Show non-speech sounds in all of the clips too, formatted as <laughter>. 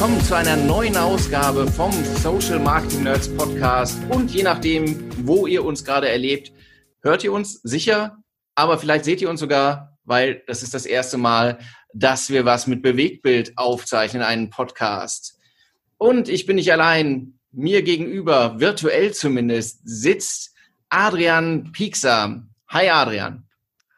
willkommen zu einer neuen Ausgabe vom Social Marketing Nerds Podcast. Und je nachdem, wo ihr uns gerade erlebt, hört ihr uns sicher, aber vielleicht seht ihr uns sogar, weil das ist das erste Mal, dass wir was mit Bewegtbild aufzeichnen, einen Podcast. Und ich bin nicht allein. Mir gegenüber, virtuell zumindest, sitzt Adrian Piekser. Hi Adrian.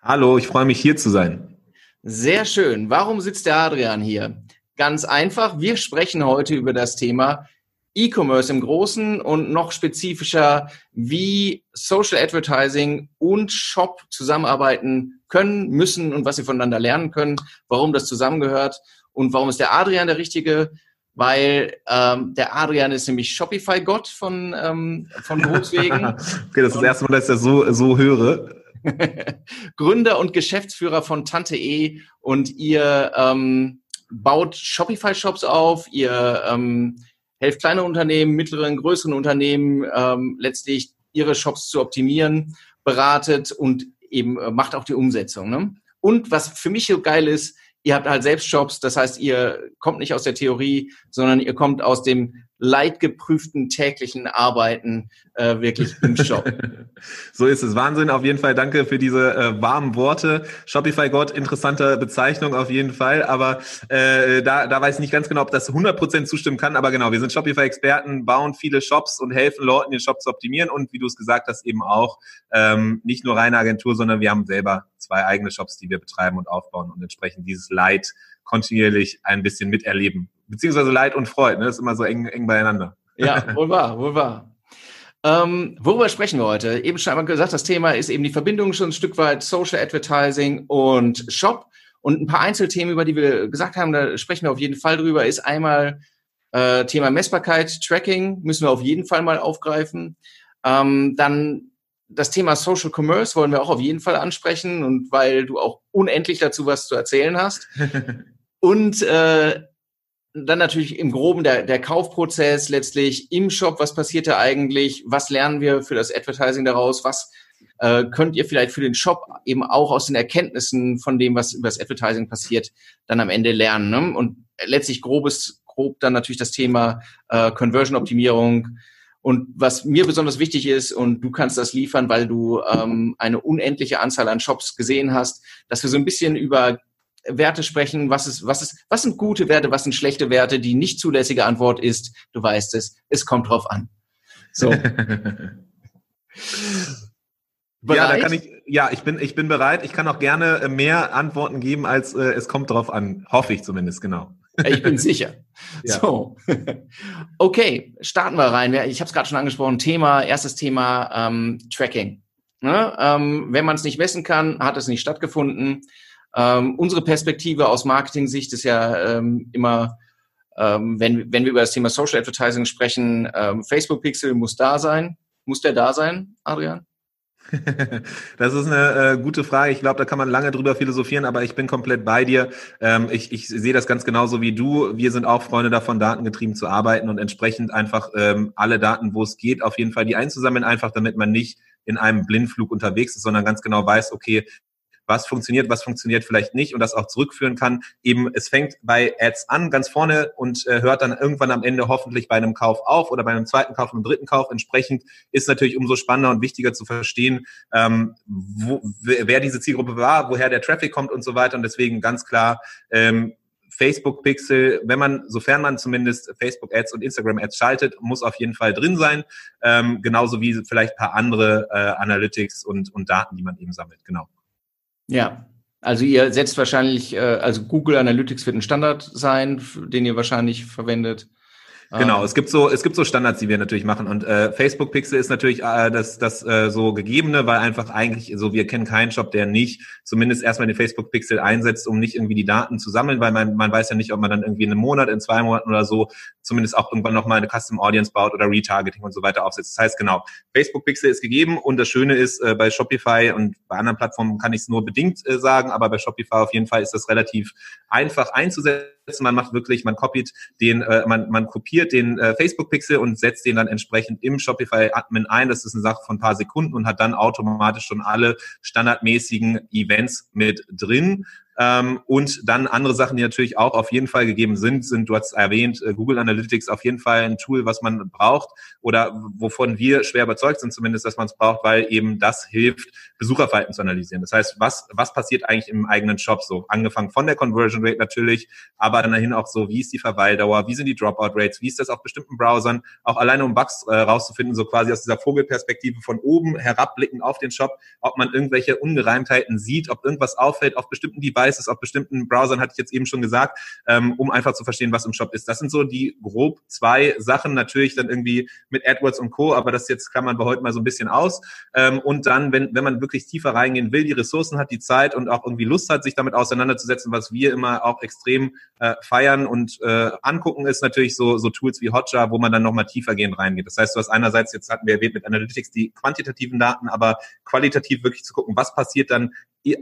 Hallo, ich freue mich hier zu sein. Sehr schön. Warum sitzt der Adrian hier? Ganz einfach, wir sprechen heute über das Thema E-Commerce im Großen und noch spezifischer, wie Social Advertising und Shop zusammenarbeiten können, müssen und was sie voneinander lernen können, warum das zusammengehört und warum ist der Adrian der Richtige, weil ähm, der Adrian ist nämlich Shopify-Gott von, ähm, von Berufswegen. <laughs> okay, das ist das erste Mal, dass ich das so, so höre. <laughs> Gründer und Geschäftsführer von Tante E und ihr ähm, baut Shopify-Shops auf, ihr ähm, helft kleine Unternehmen, mittleren, größeren Unternehmen ähm, letztlich ihre Shops zu optimieren, beratet und eben äh, macht auch die Umsetzung. Ne? Und was für mich so geil ist, ihr habt halt selbst Shops, das heißt, ihr kommt nicht aus der Theorie, sondern ihr kommt aus dem leidgeprüften täglichen Arbeiten äh, wirklich im Shop. <laughs> so ist es. Wahnsinn auf jeden Fall. Danke für diese äh, warmen Worte. Shopify Gott, interessante Bezeichnung auf jeden Fall. Aber äh, da, da weiß ich nicht ganz genau, ob das 100% zustimmen kann. Aber genau, wir sind Shopify-Experten, bauen viele Shops und helfen Leuten, den Shop zu optimieren. Und wie du es gesagt hast, eben auch ähm, nicht nur reine Agentur, sondern wir haben selber zwei eigene Shops, die wir betreiben und aufbauen und entsprechend dieses Leid kontinuierlich ein bisschen miterleben. Beziehungsweise Leid und Freude, ne? Das ist immer so eng, eng beieinander. Ja, wohl wahr, wohl wahr. Ähm, worüber sprechen wir heute? Eben schon einmal gesagt, das Thema ist eben die Verbindung schon ein Stück weit Social Advertising und Shop. Und ein paar Einzelthemen, über die wir gesagt haben, da sprechen wir auf jeden Fall drüber, ist einmal äh, Thema Messbarkeit, Tracking, müssen wir auf jeden Fall mal aufgreifen. Ähm, dann das Thema Social Commerce wollen wir auch auf jeden Fall ansprechen und weil du auch unendlich dazu was zu erzählen hast. <laughs> und äh, dann natürlich im Groben der, der Kaufprozess letztlich im Shop. Was passiert da eigentlich? Was lernen wir für das Advertising daraus? Was äh, könnt ihr vielleicht für den Shop eben auch aus den Erkenntnissen von dem, was über das Advertising passiert, dann am Ende lernen? Ne? Und letztlich grobes, grob dann natürlich das Thema äh, Conversion-Optimierung. Und was mir besonders wichtig ist, und du kannst das liefern, weil du ähm, eine unendliche Anzahl an Shops gesehen hast, dass wir so ein bisschen über Werte sprechen, was ist, was ist, was sind gute Werte, was sind schlechte Werte, die nicht zulässige Antwort ist, du weißt es, es kommt drauf an. So. <laughs> Ja, da kann ich, ja, ich bin, ich bin bereit. Ich kann auch gerne mehr Antworten geben, als äh, es kommt drauf an. Hoffe ich zumindest, genau. Ich bin sicher. <laughs> Ja. So. <laughs> Okay, starten wir rein. Ich habe es gerade schon angesprochen. Thema, erstes Thema ähm, Tracking. Ne? Ähm, wenn man es nicht messen kann, hat es nicht stattgefunden. Ähm, unsere Perspektive aus Marketing-Sicht ist ja ähm, immer, ähm, wenn, wenn wir über das Thema Social Advertising sprechen, ähm, Facebook Pixel muss da sein. Muss der da sein, Adrian? <laughs> Das ist eine äh, gute Frage. Ich glaube, da kann man lange drüber philosophieren, aber ich bin komplett bei dir. Ähm, ich, ich sehe das ganz genauso wie du. Wir sind auch Freunde davon, datengetrieben zu arbeiten und entsprechend einfach ähm, alle Daten, wo es geht, auf jeden Fall die einzusammeln, einfach damit man nicht in einem Blindflug unterwegs ist, sondern ganz genau weiß, okay, was funktioniert, was funktioniert vielleicht nicht und das auch zurückführen kann. Eben, es fängt bei Ads an, ganz vorne und äh, hört dann irgendwann am Ende hoffentlich bei einem Kauf auf oder bei einem zweiten Kauf, einem dritten Kauf. Entsprechend ist natürlich umso spannender und wichtiger zu verstehen, ähm, wo, wer diese Zielgruppe war, woher der Traffic kommt und so weiter. Und deswegen ganz klar, ähm, Facebook Pixel, wenn man, sofern man zumindest Facebook Ads und Instagram Ads schaltet, muss auf jeden Fall drin sein. Ähm, genauso wie vielleicht paar andere äh, Analytics und, und Daten, die man eben sammelt. Genau. Ja, also ihr setzt wahrscheinlich, äh, also Google Analytics wird ein Standard sein, den ihr wahrscheinlich verwendet. Genau, ähm. es gibt so es gibt so Standards, die wir natürlich machen und äh, Facebook Pixel ist natürlich äh, das das äh, so gegebene, weil einfach eigentlich so wir kennen keinen Shop, der nicht zumindest erstmal den Facebook Pixel einsetzt, um nicht irgendwie die Daten zu sammeln, weil man man weiß ja nicht, ob man dann irgendwie in einem Monat, in zwei Monaten oder so zumindest auch irgendwann noch mal eine Custom Audience baut oder Retargeting und so weiter aufsetzt. Das heißt genau, Facebook Pixel ist gegeben und das Schöne ist äh, bei Shopify und bei anderen Plattformen kann ich es nur bedingt äh, sagen, aber bei Shopify auf jeden Fall ist das relativ einfach einzusetzen man macht wirklich, man kopiert den, äh, man, man kopiert den äh, Facebook-Pixel und setzt den dann entsprechend im Shopify-Admin ein. Das ist eine Sache von ein paar Sekunden und hat dann automatisch schon alle standardmäßigen Events mit drin. Ähm, und dann andere Sachen, die natürlich auch auf jeden Fall gegeben sind, sind, du hast erwähnt, äh, Google Analytics auf jeden Fall ein Tool, was man braucht oder wovon wir schwer überzeugt sind zumindest, dass man es braucht, weil eben das hilft, Besucherverhalten zu analysieren. Das heißt, was, was passiert eigentlich im eigenen Shop so? Angefangen von der Conversion Rate natürlich, aber dann dahin auch so, wie ist die Verweildauer, wie sind die Dropout Rates, wie ist das auf bestimmten Browsern, auch alleine um Bugs äh, rauszufinden, so quasi aus dieser Vogelperspektive von oben herabblicken auf den Shop, ob man irgendwelche Ungereimtheiten sieht, ob irgendwas auffällt auf bestimmten Devices, auf bestimmten Browsern, hatte ich jetzt eben schon gesagt, ähm, um einfach zu verstehen, was im Shop ist. Das sind so die grob zwei Sachen, natürlich dann irgendwie mit AdWords und Co., aber das jetzt kann man bei heute mal so ein bisschen aus. Ähm, und dann, wenn, wenn man wirklich tiefer reingehen will, die Ressourcen hat, die Zeit und auch irgendwie Lust hat, sich damit auseinanderzusetzen, was wir immer auch extrem äh, feiern und äh, angucken, ist natürlich so, so Tools wie Hotjar, wo man dann nochmal tiefer gehen reingeht. Das heißt, du hast einerseits, jetzt hatten wir erwähnt mit Analytics, die quantitativen Daten, aber qualitativ wirklich zu gucken, was passiert dann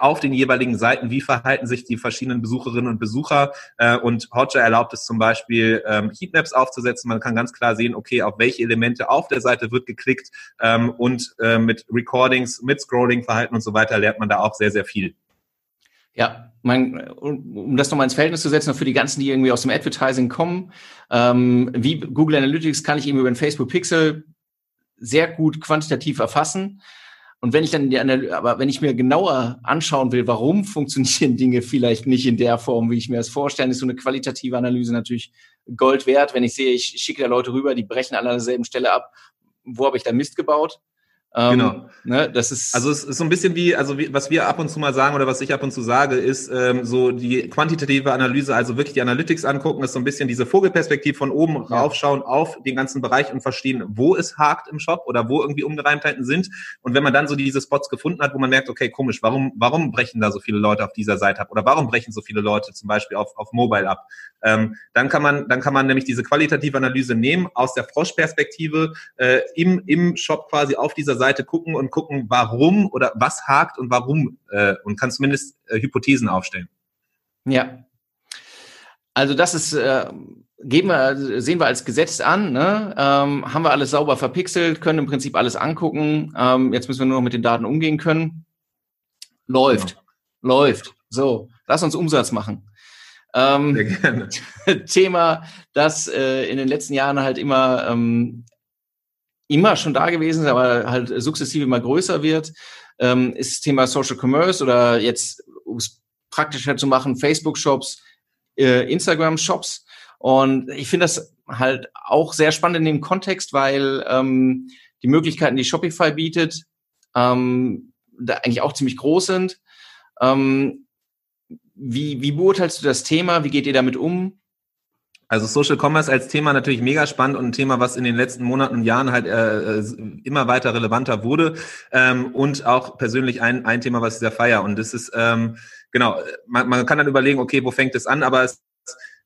auf den jeweiligen Seiten, wie verhalten sich die verschiedenen Besucherinnen und Besucher. Äh, und Hotjar erlaubt es zum Beispiel, ähm, Heatmaps aufzusetzen. Man kann ganz klar sehen, okay, auf welche Elemente auf der Seite wird geklickt ähm, und äh, mit Recordings, mit Scrolling-Verhalten und so weiter lernt man da auch sehr, sehr viel. Ja, mein, um das nochmal ins Verhältnis zu setzen, für die ganzen, die irgendwie aus dem Advertising kommen, ähm, wie Google Analytics kann ich eben über den Facebook Pixel sehr gut quantitativ erfassen. Und wenn ich dann die Analyse, aber wenn ich mir genauer anschauen will, warum funktionieren Dinge vielleicht nicht in der Form, wie ich mir das vorstelle, ist so eine qualitative Analyse natürlich Gold wert. Wenn ich sehe, ich schicke da Leute rüber, die brechen alle an derselben Stelle ab, wo habe ich da Mist gebaut? Ähm, genau. Ne, das ist also es ist so ein bisschen wie, also wie, was wir ab und zu mal sagen oder was ich ab und zu sage, ist ähm, so die quantitative Analyse, also wirklich die Analytics angucken, ist so ein bisschen diese Vogelperspektive von oben ja. raufschauen auf den ganzen Bereich und verstehen, wo es hakt im Shop oder wo irgendwie Ungereimtheiten sind. Und wenn man dann so diese Spots gefunden hat, wo man merkt, okay, komisch, warum, warum brechen da so viele Leute auf dieser Seite ab oder warum brechen so viele Leute zum Beispiel auf, auf Mobile ab, ähm, dann kann man, dann kann man nämlich diese qualitative Analyse nehmen aus der Froschperspektive äh, im, im Shop quasi auf dieser Seite gucken und gucken, warum oder was hakt und warum äh, und kann zumindest äh, Hypothesen aufstellen. Ja. Also das ist, äh, geben wir, sehen wir als Gesetz an, ne? ähm, haben wir alles sauber verpixelt, können im Prinzip alles angucken. Ähm, jetzt müssen wir nur noch mit den Daten umgehen können. Läuft, genau. läuft. So, lass uns Umsatz machen. Ähm. <laughs> Thema, das äh, in den letzten Jahren halt immer ähm, immer schon da gewesen ist, aber halt sukzessive immer größer wird, ähm, ist das Thema Social Commerce oder jetzt, um es praktischer zu machen, Facebook-Shops, äh, Instagram-Shops. Und ich finde das halt auch sehr spannend in dem Kontext, weil ähm, die Möglichkeiten, die Shopify bietet, ähm, da eigentlich auch ziemlich groß sind. Ähm, wie, wie beurteilst du das Thema? Wie geht ihr damit um? Also Social Commerce als Thema natürlich mega spannend und ein Thema, was in den letzten Monaten und Jahren halt äh, äh, immer weiter relevanter wurde ähm, und auch persönlich ein, ein Thema, was sehr feier. Und das ist, ähm, genau, man, man kann dann überlegen, okay, wo fängt es an, aber es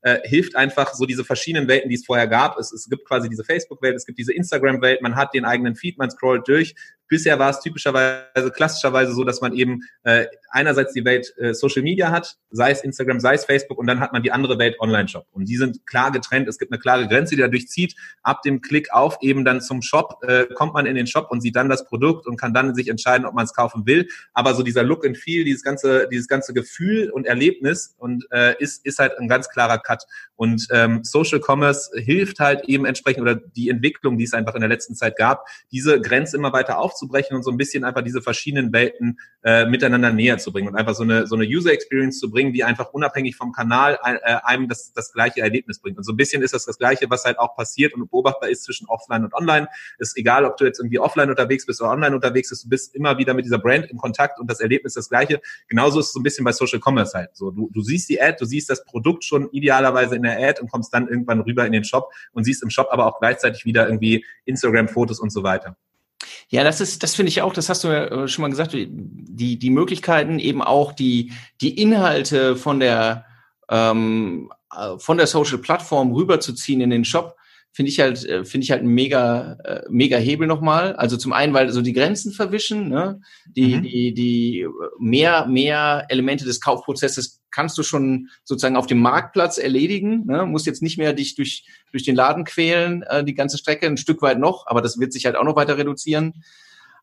äh, hilft einfach so diese verschiedenen Welten, die es vorher gab. Es, es gibt quasi diese Facebook-Welt, es gibt diese Instagram-Welt, man hat den eigenen Feed, man scrollt durch. Bisher war es typischerweise, klassischerweise so, dass man eben äh, einerseits die Welt äh, Social Media hat, sei es Instagram, sei es Facebook, und dann hat man die andere Welt Online-Shop. Und die sind klar getrennt. Es gibt eine klare Grenze, die dadurch zieht. Ab dem Klick auf eben dann zum Shop äh, kommt man in den Shop und sieht dann das Produkt und kann dann sich entscheiden, ob man es kaufen will. Aber so dieser Look and Feel, dieses ganze, dieses ganze Gefühl und Erlebnis und äh, ist, ist halt ein ganz klarer Cut. Und ähm, Social Commerce hilft halt eben entsprechend oder die Entwicklung, die es einfach in der letzten Zeit gab, diese Grenze immer weiter aufzubrechen und so ein bisschen einfach diese verschiedenen Welten äh, miteinander näher zu bringen und einfach so eine, so eine User Experience zu bringen, die einfach unabhängig vom Kanal äh, einem das, das gleiche Erlebnis bringt. Und so ein bisschen ist das das Gleiche, was halt auch passiert und beobachtbar ist zwischen Offline und Online. Ist egal, ob du jetzt irgendwie offline unterwegs bist oder online unterwegs bist, du bist immer wieder mit dieser Brand in Kontakt und das Erlebnis das Gleiche. Genauso ist es so ein bisschen bei Social Commerce halt. So, du, du siehst die Ad, du siehst das Produkt schon idealerweise in der Ad und kommst dann irgendwann rüber in den Shop und siehst im Shop aber auch gleichzeitig wieder irgendwie Instagram-Fotos und so weiter. Ja, das ist, das finde ich auch, das hast du ja äh, schon mal gesagt, die, die Möglichkeiten eben auch die, die Inhalte von der, ähm, äh, von der Social Plattform rüberzuziehen in den Shop, finde ich halt, äh, finde ich halt ein mega, äh, mega Hebel nochmal. Also zum einen, weil so die Grenzen verwischen, ne? die, mhm. die, die mehr, mehr Elemente des Kaufprozesses kannst du schon sozusagen auf dem Marktplatz erledigen. Ne? Musst jetzt nicht mehr dich durch, durch den Laden quälen, äh, die ganze Strecke, ein Stück weit noch, aber das wird sich halt auch noch weiter reduzieren.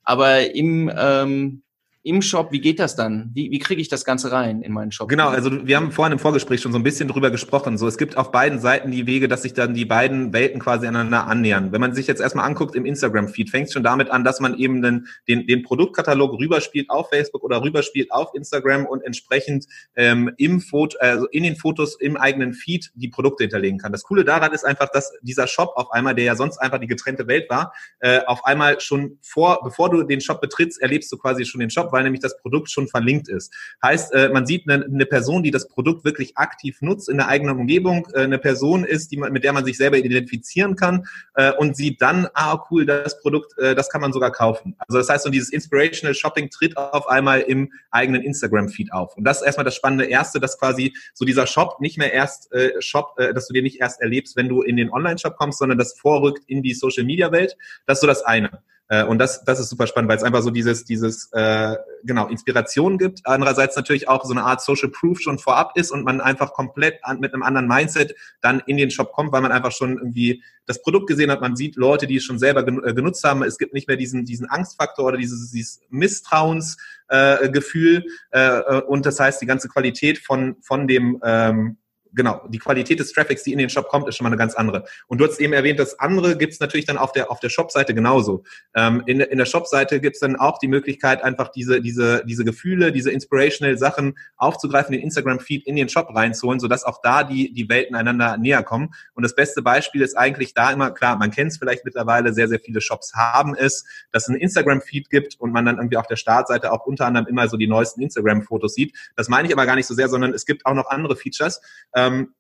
Aber im, ähm, im Shop, wie geht das dann? Wie, wie kriege ich das Ganze rein in meinen Shop? Genau, also wir haben vorhin im Vorgespräch schon so ein bisschen drüber gesprochen. So, es gibt auf beiden Seiten die Wege, dass sich dann die beiden Welten quasi aneinander annähern. Wenn man sich jetzt erstmal anguckt im Instagram-Feed, fängt es schon damit an, dass man eben den, den, den Produktkatalog rüberspielt auf Facebook oder rüberspielt auf Instagram und entsprechend ähm, im Foto, also in den Fotos im eigenen Feed die Produkte hinterlegen kann. Das Coole daran ist einfach, dass dieser Shop auf einmal, der ja sonst einfach die getrennte Welt war, äh, auf einmal schon vor, bevor du den Shop betrittst, erlebst du quasi schon den Shop, weil nämlich das Produkt schon verlinkt ist. Heißt, äh, man sieht eine, eine Person, die das Produkt wirklich aktiv nutzt in der eigenen Umgebung, äh, eine Person ist, die man, mit der man sich selber identifizieren kann äh, und sieht dann, ah cool, das Produkt, das kann man sogar kaufen. Also das heißt, so dieses Inspirational Shopping tritt auf einmal im eigenen Instagram-Feed auf. Und das ist erstmal das spannende Erste, dass quasi so dieser Shop nicht mehr erst äh, Shop, äh, dass du dir nicht erst erlebst, wenn du in den Online-Shop kommst, sondern das vorrückt in die Social-Media-Welt. Das ist so das eine. Äh, und das, das ist super spannend, weil es einfach so dieses, dieses, äh, genau, Inspiration gibt. Andererseits natürlich auch so eine Art Social Proof schon vorab ist und man einfach komplett an, mit einem anderen Mindset dann in den Shop kommt, weil man einfach schon irgendwie das Produkt gesehen hat. Man sieht Leute, die es schon selber äh, genutzt haben. Es gibt nicht mehr diesen, diesen Angstfaktor oder dieses, dieses Misstrauensgefühl. Äh, äh, und das heißt, die ganze Qualität von, von dem, ähm, genau, die Qualität des Traffics, die in den Shop kommt, ist schon mal eine ganz andere. Und du hast eben erwähnt, das andere gibt es natürlich dann auf der auf der Shop-Seite genauso. Ähm, in, in der Shop-Seite gibt es dann auch die Möglichkeit, einfach diese diese diese Gefühle, diese inspirational Sachen aufzugreifen, den Instagram-Feed in den Shop reinzuholen, sodass auch da die die Welten einander näher kommen. Und das beste Beispiel ist eigentlich da immer klar, man kennt es vielleicht mittlerweile, sehr sehr viele Shops haben es, dass es einen Instagram-Feed gibt und man dann irgendwie auf der Startseite auch unter anderem immer so die neuesten Instagram-Fotos sieht. Das meine ich aber gar nicht so sehr, sondern es gibt auch noch andere Features. Ähm,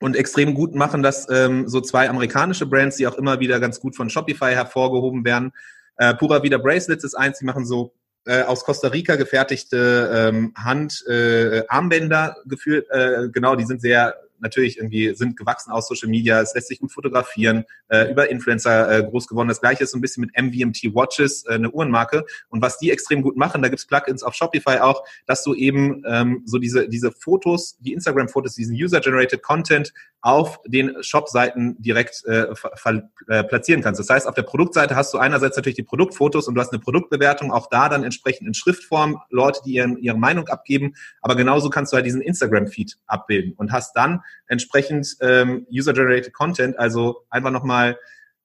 und extrem gut machen das ähm, so zwei amerikanische Brands, die auch immer wieder ganz gut von Shopify hervorgehoben werden. Äh, Pura Vida Bracelets ist eins, die machen so äh, aus Costa Rica gefertigte ähm, Hand-Armbänder äh, geführt. Äh, genau, die sind sehr natürlich irgendwie sind gewachsen aus Social Media, es lässt sich gut fotografieren, äh, über Influencer äh, groß geworden. Das gleiche ist so ein bisschen mit MVMT Watches, äh, eine Uhrenmarke. Und was die extrem gut machen, da gibt's Plugins auf Shopify auch, dass du eben ähm, so diese, diese Fotos, die Instagram-Fotos, diesen User-Generated Content auf den Shop-Seiten direkt äh, äh, platzieren kannst. Das heißt, auf der Produktseite hast du einerseits natürlich die Produktfotos und du hast eine Produktbewertung, auch da dann entsprechend in Schriftform Leute, die ihren, ihre Meinung abgeben, aber genauso kannst du halt diesen Instagram-Feed abbilden und hast dann entsprechend ähm, User-Generated Content, also einfach nochmal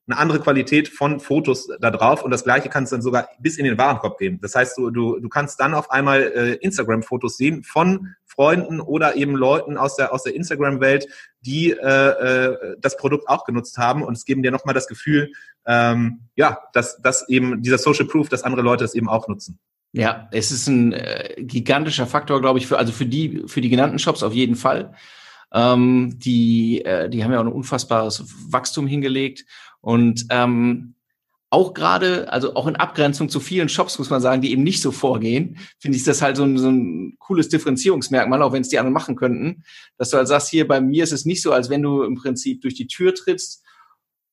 eine andere Qualität von Fotos da drauf und das gleiche kannst du dann sogar bis in den Warenkorb geben. Das heißt, du, du, du kannst dann auf einmal äh, Instagram-Fotos sehen von Freunden oder eben Leuten aus der, aus der Instagram-Welt, die äh, äh, das Produkt auch genutzt haben und es geben dir nochmal das Gefühl, ähm, ja, dass, dass eben dieser Social Proof, dass andere Leute es eben auch nutzen. Ja, es ist ein äh, gigantischer Faktor, glaube ich, für, also für die, für die genannten Shops auf jeden Fall. Ähm, die, äh, die haben ja auch ein unfassbares Wachstum hingelegt. Und ähm, auch gerade, also auch in Abgrenzung zu vielen Shops, muss man sagen, die eben nicht so vorgehen, finde ich das halt so ein, so ein cooles Differenzierungsmerkmal, auch wenn es die anderen machen könnten, dass du halt sagst, hier bei mir ist es nicht so, als wenn du im Prinzip durch die Tür trittst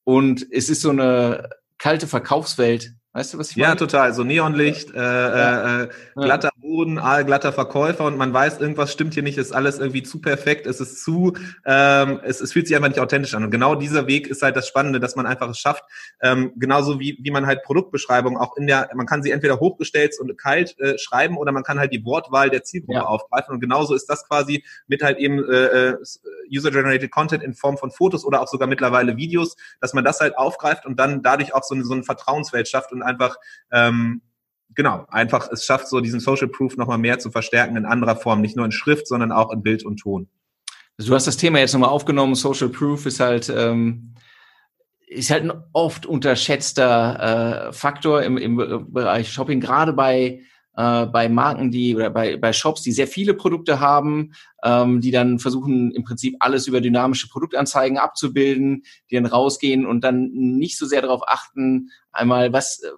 und es ist so eine kalte Verkaufswelt, Weißt du, was ich meine? Ja, total. So Neonlicht, äh, ja. äh, glatter Boden, glatter Verkäufer und man weiß, irgendwas stimmt hier nicht, ist alles irgendwie zu perfekt, es ist zu, ähm, es, es fühlt sich einfach nicht authentisch an. Und genau dieser Weg ist halt das Spannende, dass man einfach es schafft, ähm, genauso wie, wie man halt Produktbeschreibungen auch in der, man kann sie entweder hochgestellt und kalt äh, schreiben oder man kann halt die Wortwahl der Zielgruppe ja. aufgreifen. Und genauso ist das quasi mit halt eben äh, äh, User-Generated Content in Form von Fotos oder auch sogar mittlerweile Videos, dass man das halt aufgreift und dann dadurch auch so eine, so eine Vertrauenswelt schafft und einfach ähm, genau, einfach es schafft so diesen Social Proof nochmal mehr zu verstärken in anderer Form, nicht nur in Schrift, sondern auch in Bild und Ton. Also du hast das Thema jetzt nochmal aufgenommen, Social Proof ist halt ähm, ist halt ein oft unterschätzter äh, Faktor im, im Bereich Shopping, gerade bei äh, bei Marken, die oder bei, bei Shops, die sehr viele Produkte haben, ähm, die dann versuchen im Prinzip alles über dynamische Produktanzeigen abzubilden, die dann rausgehen und dann nicht so sehr darauf achten, einmal was äh,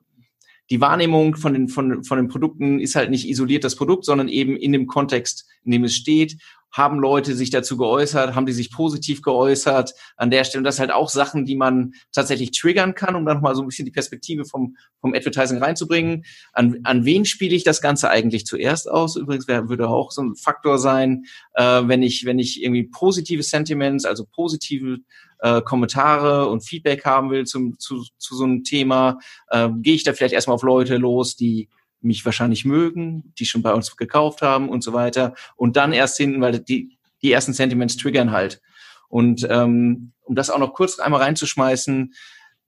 die Wahrnehmung von den, von, von den Produkten ist halt nicht isoliert das Produkt, sondern eben in dem Kontext, in dem es steht haben Leute sich dazu geäußert, haben die sich positiv geäußert an der Stelle. Und das halt auch Sachen, die man tatsächlich triggern kann, um dann nochmal so ein bisschen die Perspektive vom, vom Advertising reinzubringen. An, an wen spiele ich das Ganze eigentlich zuerst aus? Übrigens wär, würde auch so ein Faktor sein, äh, wenn ich, wenn ich irgendwie positive Sentiments, also positive äh, Kommentare und Feedback haben will zum, zu, zu so einem Thema, äh, gehe ich da vielleicht erstmal auf Leute los, die mich wahrscheinlich mögen, die schon bei uns gekauft haben und so weiter. Und dann erst hinten, weil die, die ersten Sentiments triggern halt. Und ähm, um das auch noch kurz einmal reinzuschmeißen,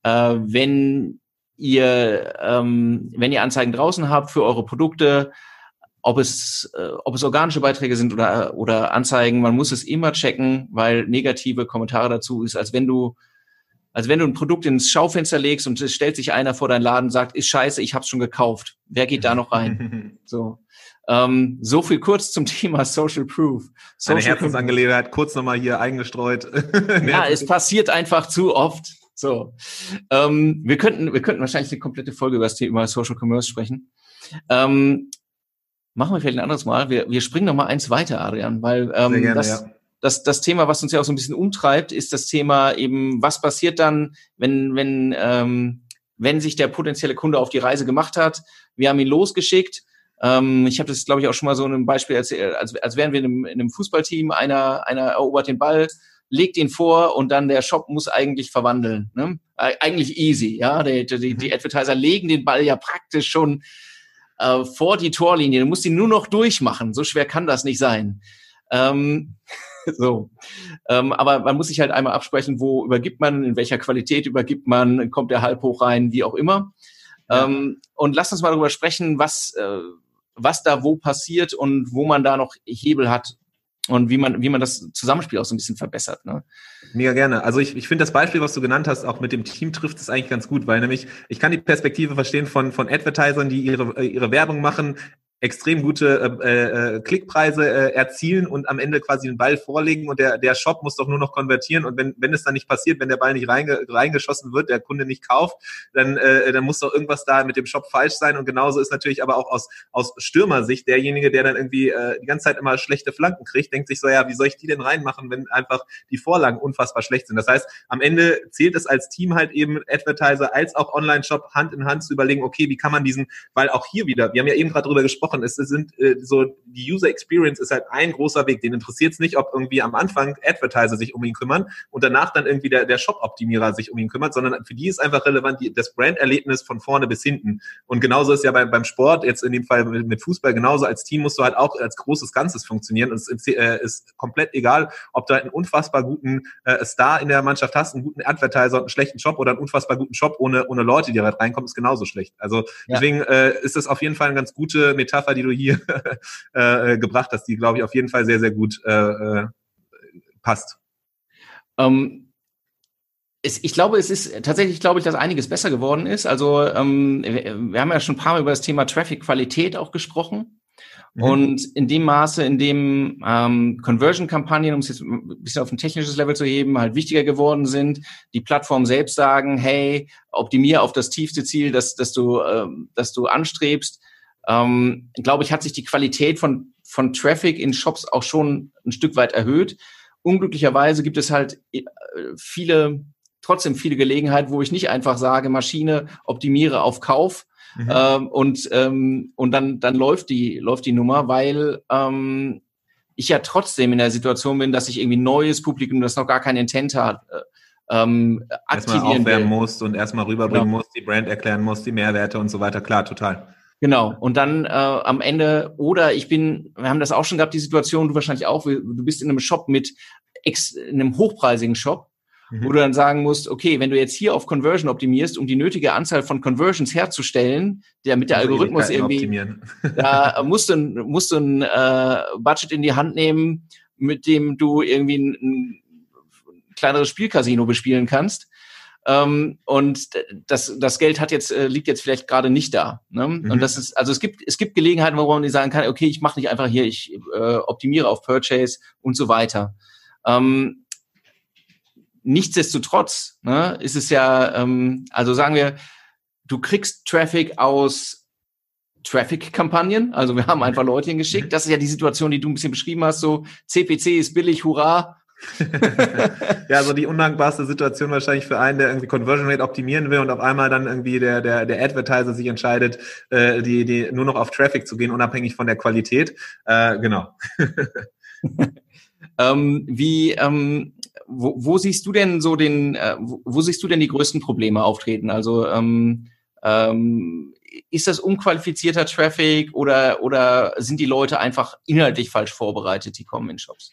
äh, wenn ihr, ähm, wenn ihr Anzeigen draußen habt für eure Produkte, ob es, äh, ob es organische Beiträge sind oder, oder Anzeigen, man muss es immer checken, weil negative Kommentare dazu ist, als wenn du, als wenn du ein Produkt ins Schaufenster legst und es stellt sich einer vor deinen Laden und sagt, ist scheiße, ich hab's schon gekauft. Wer geht da noch rein? <laughs> so. Ähm, so viel kurz zum Thema Social Proof. Social Eine Herzensangelegenheit, kurz nochmal hier eingestreut. <laughs> ja, es passiert einfach zu oft. So, ähm, wir könnten, wir könnten wahrscheinlich eine komplette Folge über das Thema Social Commerce sprechen. Ähm, machen wir vielleicht ein anderes Mal. Wir, wir springen noch mal eins weiter, Adrian, weil ähm, gerne, das, ja. das, das Thema, was uns ja auch so ein bisschen umtreibt, ist das Thema eben, was passiert dann, wenn, wenn, ähm, wenn sich der potenzielle Kunde auf die Reise gemacht hat. Wir haben ihn losgeschickt. Ähm, ich habe das, glaube ich, auch schon mal so ein Beispiel erzählt, als, als wären wir in einem, in einem Fußballteam, einer, einer erobert den Ball, legt ihn vor und dann der Shop muss eigentlich verwandeln. Ne? Eigentlich easy, ja. Die, die, die mhm. Advertiser legen den Ball ja praktisch schon äh, vor die Torlinie. Du musst ihn nur noch durchmachen. So schwer kann das nicht sein. Ähm, <laughs> so. Ähm, aber man muss sich halt einmal absprechen, wo übergibt man, in welcher Qualität übergibt man, kommt der halb hoch rein, wie auch immer. Ja. Ähm, und lass uns mal darüber sprechen, was, äh, was da wo passiert und wo man da noch Hebel hat, und wie man, wie man das Zusammenspiel auch so ein bisschen verbessert. Ne? Mega gerne. Also ich, ich finde das Beispiel, was du genannt hast, auch mit dem Team trifft es eigentlich ganz gut, weil nämlich ich kann die Perspektive verstehen von, von Advertisern, die ihre, ihre Werbung machen, extrem gute äh, äh, Klickpreise äh, erzielen und am Ende quasi den Ball vorlegen und der, der Shop muss doch nur noch konvertieren und wenn, wenn es dann nicht passiert, wenn der Ball nicht reinge, reingeschossen wird, der Kunde nicht kauft, dann, äh, dann muss doch irgendwas da mit dem Shop falsch sein und genauso ist natürlich aber auch aus, aus Stürmersicht derjenige, der dann irgendwie äh, die ganze Zeit immer schlechte Flanken kriegt, denkt sich so, ja, wie soll ich die denn reinmachen, wenn einfach die Vorlagen unfassbar schlecht sind. Das heißt, am Ende zählt es als Team halt eben Advertiser als auch Online-Shop Hand in Hand zu überlegen, okay, wie kann man diesen, weil auch hier wieder, wir haben ja eben gerade drüber gesprochen, gesprochen, es sind äh, so, die User Experience ist halt ein großer Weg. Den interessiert es nicht, ob irgendwie am Anfang Advertiser sich um ihn kümmern und danach dann irgendwie der, der Shop-Optimierer sich um ihn kümmert, sondern für die ist einfach relevant die, das Brand-Erlebnis von vorne bis hinten. Und genauso ist ja beim, beim Sport, jetzt in dem Fall mit, mit Fußball, genauso als Team musst du halt auch als großes Ganzes funktionieren. Und es ist, äh, ist komplett egal, ob du halt einen unfassbar guten äh, Star in der Mannschaft hast, einen guten Advertiser und einen schlechten Shop oder einen unfassbar guten Shop ohne, ohne Leute, die halt reinkommen, ist genauso schlecht. Also deswegen ja. äh, ist das auf jeden Fall eine ganz gute Metapher Metapher, die du hier <laughs> äh, gebracht hast, die, glaube ich, auf jeden Fall sehr, sehr gut äh, äh passt. Ähm, es, ich glaube, es ist tatsächlich, glaube ich, dass einiges besser geworden ist. Also ähm, wir haben ja schon ein paar Mal über das Thema Traffic-Qualität auch gesprochen. Mhm. Und in dem Maße, in dem ähm, Conversion-Kampagnen, um es jetzt ein bisschen auf ein technisches Level zu heben, halt wichtiger geworden sind, die Plattformen selbst sagen, hey, optimier auf das tiefste Ziel, das, das, du, ähm, das du anstrebst, ähm, glaube ich, hat sich die Qualität von, von Traffic in Shops auch schon ein Stück weit erhöht. Unglücklicherweise gibt es halt äh, viele, trotzdem viele Gelegenheiten, wo ich nicht einfach sage, Maschine optimiere auf Kauf, Mhm. Ähm, und ähm, und dann dann läuft die läuft die Nummer, weil ähm, ich ja trotzdem in der Situation bin, dass ich irgendwie neues Publikum, das noch gar kein Intent hat, äh, ähm, aktivieren erstmal aufwärmen will. musst und erstmal rüberbringen genau. musst, die Brand erklären musst, die Mehrwerte und so weiter. Klar, total. Genau. Und dann äh, am Ende, oder ich bin, wir haben das auch schon gehabt, die Situation, du wahrscheinlich auch, du bist in einem Shop mit ex, in einem hochpreisigen Shop, mhm. wo du dann sagen musst, okay, wenn du jetzt hier auf Conversion optimierst, um die nötige Anzahl von Conversions herzustellen, damit der Algorithmus irgendwie, <laughs> da musst du, musst du ein äh, Budget in die Hand nehmen, mit dem du irgendwie ein, ein kleineres Spielcasino bespielen kannst. Ähm, und das, das Geld hat jetzt, äh, liegt jetzt vielleicht gerade nicht da. Ne? Mhm. Und das ist, also es gibt, es gibt Gelegenheiten, wo man sagen kann, okay, ich mache nicht einfach hier, ich äh, optimiere auf Purchase und so weiter. Ähm, nichtsdestotrotz ne, ist es ja, ähm, also sagen wir, du kriegst Traffic aus Traffic-Kampagnen. Also wir haben einfach Leute hingeschickt. Mhm. Das ist ja die Situation, die du ein bisschen beschrieben hast. So CPC ist billig, hurra. <laughs> ja, so die undankbarste Situation wahrscheinlich für einen, der irgendwie Conversion Rate optimieren will und auf einmal dann irgendwie der, der, der Advertiser sich entscheidet, äh, die, die nur noch auf Traffic zu gehen, unabhängig von der Qualität. Äh, genau. <laughs> ähm, wie, ähm, wo, wo siehst du denn so den, äh, wo, wo siehst du denn die größten Probleme auftreten? Also ähm, Ähm, ist das unqualifizierter Traffic oder, oder sind die Leute einfach inhaltlich falsch vorbereitet, die kommen in Shops?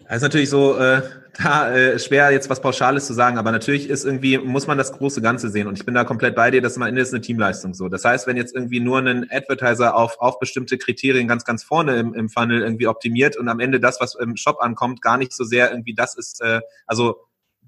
Das ist natürlich so, äh, da äh, schwer jetzt was Pauschales zu sagen, aber natürlich ist irgendwie, muss man das große Ganze sehen. Und ich bin da komplett bei dir, dass am Ende ist eine Teamleistung so. Das heißt, wenn jetzt irgendwie nur ein Advertiser auf, auf bestimmte Kriterien ganz, ganz vorne im, im Funnel irgendwie optimiert und am Ende das, was im Shop ankommt, gar nicht so sehr irgendwie das ist, äh, also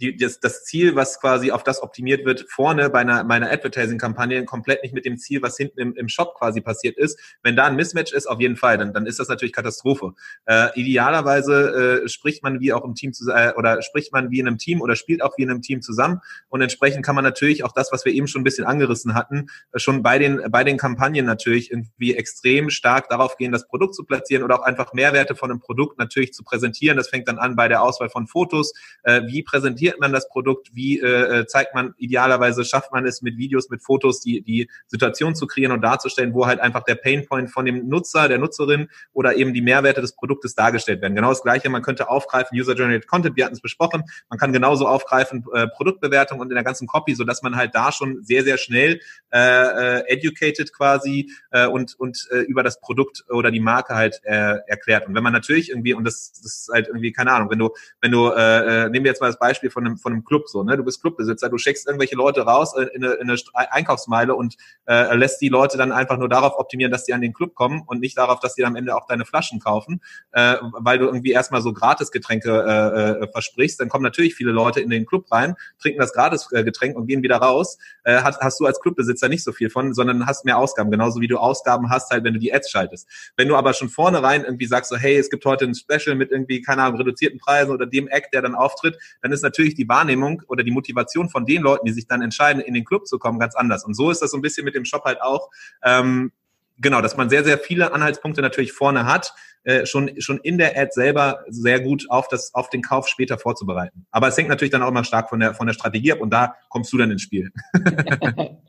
die, das, das Ziel, was quasi auf das optimiert wird, vorne bei einer, meiner Advertising-Kampagne komplett nicht mit dem Ziel, was hinten im, im Shop quasi passiert ist. Wenn da ein Mismatch ist, auf jeden Fall, dann, dann ist das natürlich Katastrophe. Äh, idealerweise äh, spricht man wie auch im Team zu, äh, oder spricht man wie in einem Team oder spielt auch wie in einem Team zusammen und entsprechend kann man natürlich auch das, was wir eben schon ein bisschen angerissen hatten, äh, schon bei den, bei den Kampagnen natürlich irgendwie extrem stark darauf gehen, das Produkt zu platzieren oder auch einfach Mehrwerte von einem Produkt natürlich zu präsentieren. Das fängt dann an bei der Auswahl von Fotos. Äh, wie präsentiert präsentiert man das Produkt, wie äh, zeigt man, idealerweise schafft man es mit Videos, mit Fotos, die, die Situation zu kreieren und darzustellen, wo halt einfach der Painpoint von dem Nutzer, der Nutzerin oder eben die Mehrwerte des Produktes dargestellt werden. Genau das Gleiche, man könnte aufgreifen, User-Generated Content, wir hatten es besprochen, man kann genauso aufgreifen, äh, Produktbewertung und in der ganzen Copy, so dass man halt da schon sehr, sehr schnell äh, äh, educated quasi äh, und, und äh, über das Produkt oder die Marke halt äh, erklärt. Und wenn man natürlich irgendwie, und das, das ist halt irgendwie, keine Ahnung, wenn du, wenn du, äh, äh nehmen wir jetzt mal das Beispiel von einem, von einem Club so, ne? Du bist Clubbesitzer, du schickst irgendwelche Leute raus in eine, in eine Einkaufsmeile und äh, lässt die Leute dann einfach nur darauf optimieren, dass die an den Club kommen und nicht darauf, dass die am Ende auch deine Flaschen kaufen, äh, weil du irgendwie erstmal so Gratisgetränke äh, äh, versprichst. Dann kommen natürlich viele Leute in den Club rein, trinken das Gratisgetränk und gehen wieder raus. Äh, hast, hast du als Clubbesitzer nicht so viel von, sondern hast mehr Ausgaben, genauso wie du Ausgaben hast, halt, wenn du die Ads schaltest. Wenn du aber schon vornherein irgendwie sagst, so, hey, es gibt heute ein Special mit irgendwie, keine Ahnung, reduzierten Preisen oder dem Act, der dann auftritt, dann ist natürlich die Wahrnehmung Wahrnehmung oder die Motivation von den Leuten, die sich dann entscheiden, in den Club zu kommen, ganz anders. Und so ist das so ein bisschen mit dem Shop halt auch. Ähm, genau, dass man sehr, sehr viele Anhaltspunkte natürlich vorne hat, äh, schon, schon in der Ad selber sehr gut auf, das, auf den Kauf später vorzubereiten. Aber es hängt natürlich dann auch immer stark von der, von der Strategie ab und da kommst du dann ins Spiel. <laughs>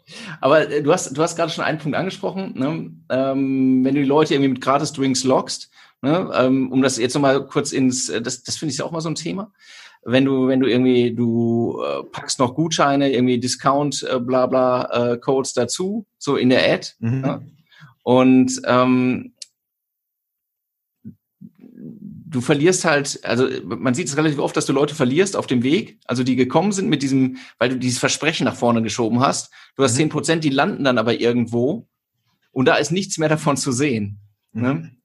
Aber äh, du hast, du hast gerade schon einen Punkt angesprochen, ne? ähm, wenn du die Leute irgendwie mit Gratis-Drinks lockst, ne? ähm, um das jetzt nochmal kurz ins, äh, das, das finde ich ja auch mal so ein Thema wenn du, wenn du irgendwie, du äh, packst noch Gutscheine, irgendwie Discount, äh, bla bla äh, Codes dazu, so in der Ad. Mhm. Ja? Und ähm, du verlierst halt, also man sieht es relativ oft, dass du Leute verlierst auf dem Weg, also die gekommen sind mit diesem, weil du dieses Versprechen nach vorne geschoben hast. Du hast mhm. zehn mhm. Prozent, die landen dann aber irgendwo und da ist nichts mehr davon zu sehen. Ne? Mhm. Ne?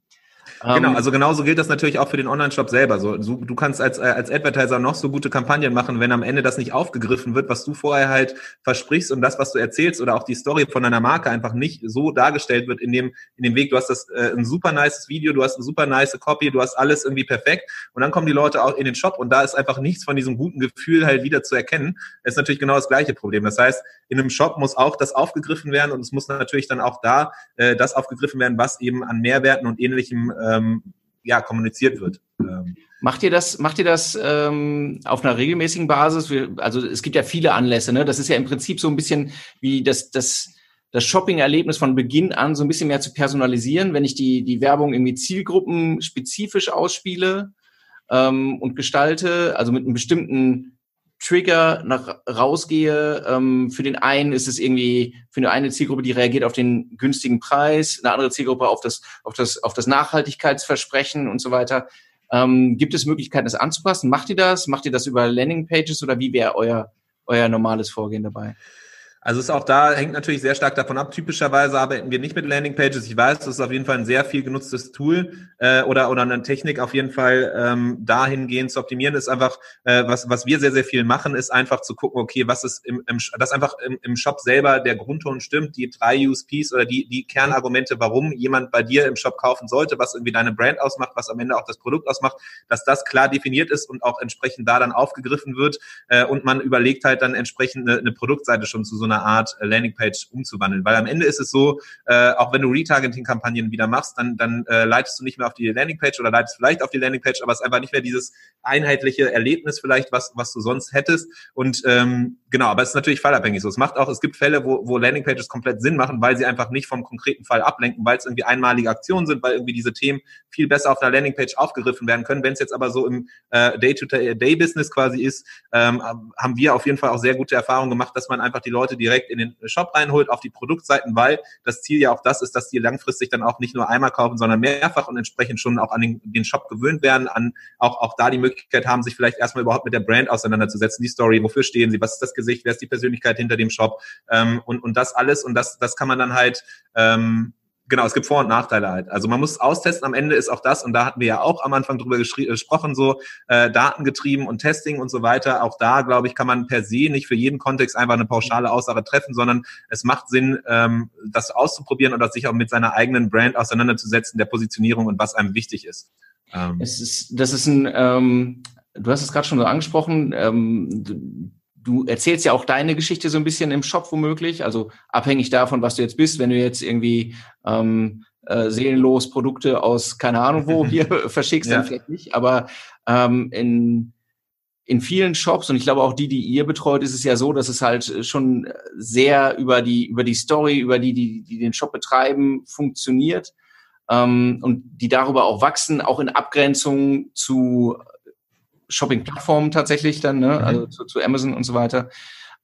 Genau, ähm, also genauso gilt das natürlich auch für den Online-Shop selber. So, du kannst als, äh, als Advertiser noch so gute Kampagnen machen, wenn am Ende das nicht aufgegriffen wird, was du vorher halt versprichst und das, was du erzählst oder auch die Story von deiner Marke einfach nicht so dargestellt wird in dem, in dem Weg. Du hast das äh, ein super nices Video, du hast eine super nice Copy, du hast alles irgendwie perfekt und dann kommen die Leute auch in den Shop und da ist einfach nichts von diesem guten Gefühl halt wieder zu erkennen. Das ist natürlich genau das gleiche Problem. Das heißt, in einem Shop muss auch das aufgegriffen werden und es muss natürlich dann auch da äh, das aufgegriffen werden, was eben an Mehrwerten und ähnlichem ähm, ja, kommuniziert wird. Ähm. Macht ihr das, macht ihr das ähm, auf einer regelmäßigen Basis? Also es gibt ja viele Anlässe, ne? Das ist ja im Prinzip so ein bisschen wie das, das, das Shopping-Erlebnis von Beginn an so ein bisschen mehr zu personalisieren, wenn ich die, die Werbung irgendwie zielgruppenspezifisch ausspiele ähm, und gestalte, also mit einem bestimmten Trigger nach rausgehe. Ähm, für den einen ist es irgendwie für eine, eine Zielgruppe, die reagiert auf den günstigen Preis, eine andere Zielgruppe auf das auf das auf das Nachhaltigkeitsversprechen und so weiter. Ähm, gibt es Möglichkeiten, das anzupassen? Macht ihr das? Macht ihr das über Landingpages oder wie wäre euer euer normales Vorgehen dabei? Also ist auch da, hängt natürlich sehr stark davon ab. Typischerweise arbeiten wir nicht mit Landingpages. Ich weiß, das ist auf jeden Fall ein sehr viel genutztes Tool äh, oder, oder eine Technik auf jeden Fall ähm, dahingehend zu optimieren. Ist einfach, äh, was, was wir sehr, sehr viel machen, ist einfach zu gucken, okay, was ist im, im dass einfach im, im Shop selber der Grundton stimmt, die drei USPs oder die, die Kernargumente, warum jemand bei dir im Shop kaufen sollte, was irgendwie deine Brand ausmacht, was am Ende auch das Produkt ausmacht, dass das klar definiert ist und auch entsprechend da dann aufgegriffen wird äh, und man überlegt halt dann entsprechend eine, eine Produktseite schon zu so einer Art äh, Landingpage umzuwandeln. Weil am Ende ist es so, äh, auch wenn du Retargeting-Kampagnen wieder machst, dann, dann äh, leitest du nicht mehr auf die Landingpage oder leitest vielleicht auf die Landingpage, aber es ist einfach nicht mehr dieses einheitliche Erlebnis vielleicht, was, was du sonst hättest. Und ähm, Genau, aber es ist natürlich fallabhängig so. Es macht auch, es gibt Fälle, wo, wo Landingpages komplett Sinn machen, weil sie einfach nicht vom konkreten Fall ablenken, weil es irgendwie einmalige Aktionen sind, weil irgendwie diese Themen viel besser auf einer Landingpage aufgegriffen werden können. Wenn es jetzt aber so im äh, Day-to-Day-Business quasi ist, ähm, haben wir auf jeden Fall auch sehr gute Erfahrungen gemacht, dass man einfach die Leute direkt in den Shop reinholt, auf die Produktseiten, weil das Ziel ja auch das ist, dass die langfristig dann auch nicht nur einmal kaufen, sondern mehrfach und entsprechend schon auch an den, den Shop gewöhnt werden, an auch, auch da die Möglichkeit haben, sich vielleicht erstmal überhaupt mit der Brand auseinanderzusetzen, die Story, wofür stehen sie, was ist das Gesicht, wer ist die Persönlichkeit hinter dem Shop ähm, und, und das alles und das, das kann man dann halt ähm, genau, es gibt Vor- und Nachteile halt. Also man muss austesten. Am Ende ist auch das, und da hatten wir ja auch am Anfang drüber äh, gesprochen, so äh, datengetrieben und Testing und so weiter. Auch da, glaube ich, kann man per se nicht für jeden Kontext einfach eine pauschale Aussage treffen, sondern es macht Sinn, ähm, das auszuprobieren oder sich auch mit seiner eigenen Brand auseinanderzusetzen, der Positionierung und was einem wichtig ist. Ähm. Es ist das ist ein, ähm, du hast es gerade schon so angesprochen, ähm, du erzählst ja auch deine Geschichte so ein bisschen im Shop womöglich, also abhängig davon, was du jetzt bist, wenn du jetzt irgendwie ähm, äh, seelenlos Produkte aus keine Ahnung wo <laughs> hier verschickst, ja. dann vielleicht nicht, aber ähm, in in vielen Shops und ich glaube auch die, die ihr betreut, ist es ja so, dass es halt schon sehr über die über die Story, über die die, die den Shop betreiben, funktioniert. Ähm, und die darüber auch wachsen, auch in Abgrenzung zu Shopping-Plattformen tatsächlich dann, ne? Mhm. also zu, zu, Amazon und so weiter.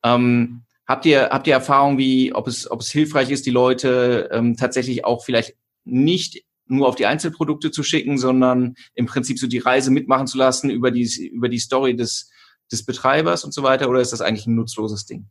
Ähm, habt ihr habt ihr Erfahrung, wie ob es ob es hilfreich ist, die Leute ähm, tatsächlich auch vielleicht nicht nur auf die Einzelprodukte zu schicken, sondern im Prinzip so die Reise mitmachen zu lassen über die über die Story des des Betreibers und so weiter, oder ist das eigentlich ein nutzloses Ding?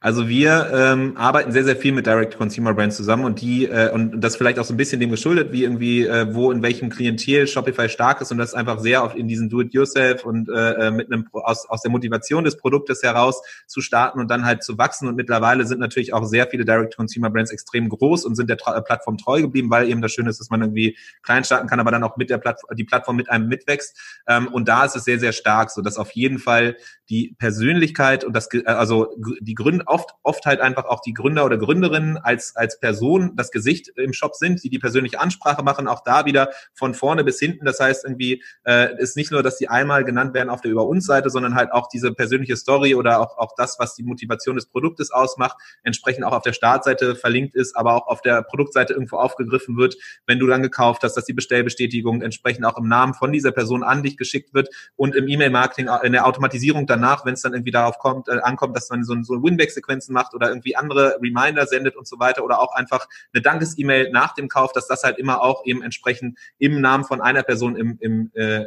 Also wir ähm, arbeiten sehr, sehr viel mit Direct-Consumer-Brands zusammen und die, äh, und das vielleicht auch so ein bisschen dem geschuldet, wie irgendwie, äh, wo in welchem Klientel Shopify stark ist und das einfach sehr oft in diesen Do-it-yourself und äh, äh, mit einem aus, aus der Motivation des Produktes heraus zu starten und dann halt zu wachsen. Und mittlerweile sind natürlich auch sehr viele Direct-Consumer-Brands extrem groß und sind der Tra Plattform treu geblieben, weil eben das Schöne ist, dass man irgendwie klein starten kann, aber dann auch mit der Plattform, die Plattform mit einem mitwächst. Ähm, und da ist es sehr, sehr stark, so dass auf jeden Fall die Persönlichkeit und das, also die Gründe, oft, oft halt einfach auch die Gründer oder Gründerinnen als, als Person das Gesicht im Shop sind, die die persönliche Ansprache machen, auch da wieder von vorne bis hinten. Das heißt irgendwie, äh, ist nicht nur, dass die einmal genannt werden auf der Über uns Seite, sondern halt auch diese persönliche Story oder auch, auch das, was die Motivation des Produktes ausmacht, entsprechend auch auf der Startseite verlinkt ist, aber auch auf der Produktseite irgendwo aufgegriffen wird, wenn du dann gekauft hast, dass die Bestellbestätigung entsprechend auch im Namen von dieser Person an dich geschickt wird und im E-Mail-Marketing, in der Automatisierung danach, wenn es dann irgendwie darauf kommt, äh, ankommt, dass man so, so ein Winback-Sequenzen macht oder irgendwie andere Reminder sendet und so weiter oder auch einfach eine Dankes-E-Mail nach dem Kauf, dass das halt immer auch eben entsprechend im Namen von einer Person im, im äh,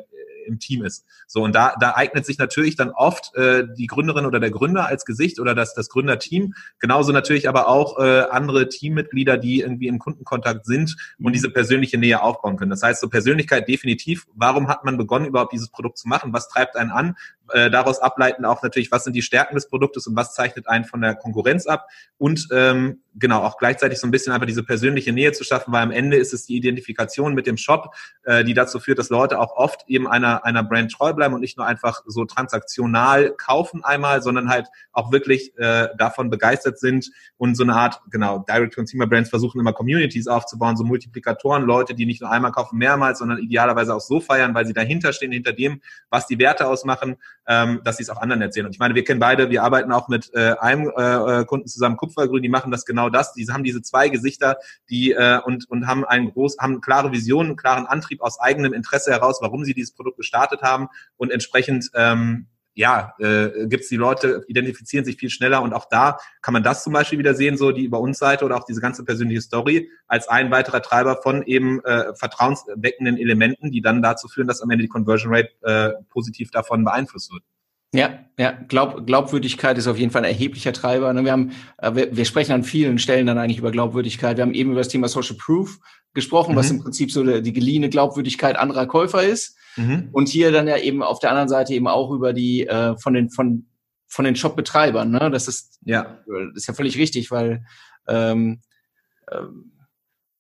im Team ist. So, und da, da eignet sich natürlich dann oft äh, die Gründerin oder der Gründer als Gesicht oder das, das Gründerteam. Genauso natürlich aber auch äh, andere Teammitglieder, die irgendwie im Kundenkontakt sind und diese persönliche Nähe aufbauen können. Das heißt, so Persönlichkeit definitiv. Warum hat man begonnen, überhaupt dieses Produkt zu machen? Was treibt einen an? Äh, daraus ableiten auch natürlich, was sind die Stärken des Produktes und was zeichnet einen von der Konkurrenz ab. Und ähm, genau auch gleichzeitig so ein bisschen einfach diese persönliche Nähe zu schaffen, weil am Ende ist es die Identifikation mit dem Shop, äh, die dazu führt, dass Leute auch oft eben einer einer Brand treu bleiben und nicht nur einfach so transaktional kaufen einmal, sondern halt auch wirklich äh, davon begeistert sind und so eine Art genau Direct Consumer Brands versuchen immer Communities aufzubauen, so Multiplikatoren, Leute, die nicht nur einmal kaufen mehrmals, sondern idealerweise auch so feiern, weil sie dahinter stehen hinter dem, was die Werte ausmachen ähm, dass sie es auch anderen erzählen. Und ich meine, wir kennen beide, wir arbeiten auch mit äh, einem äh, Kunden zusammen, Kupfergrün, die machen das genau das. Die haben diese zwei Gesichter, die äh, und und haben einen groß, haben klare Vision, einen klaren Antrieb aus eigenem Interesse heraus, warum sie dieses Produkt gestartet haben und entsprechend ähm, ja, äh, gibt es die Leute, identifizieren sich viel schneller und auch da kann man das zum Beispiel wieder sehen, so die über uns Seite oder auch diese ganze persönliche Story als ein weiterer Treiber von eben äh, vertrauensweckenden Elementen, die dann dazu führen, dass am Ende die Conversion Rate äh, positiv davon beeinflusst wird. Ja, ja, Glaub, Glaubwürdigkeit ist auf jeden Fall ein erheblicher Treiber. Ne? Wir haben, äh, wir, wir sprechen an vielen Stellen dann eigentlich über Glaubwürdigkeit. Wir haben eben über das Thema Social Proof gesprochen, mhm. was im Prinzip so die geliehene Glaubwürdigkeit anderer Käufer ist. Mhm. Und hier dann ja eben auf der anderen Seite eben auch über die äh, von den von von den Shop-Betreibern. Ne? Das ist ja das ist ja völlig richtig, weil ähm, ähm,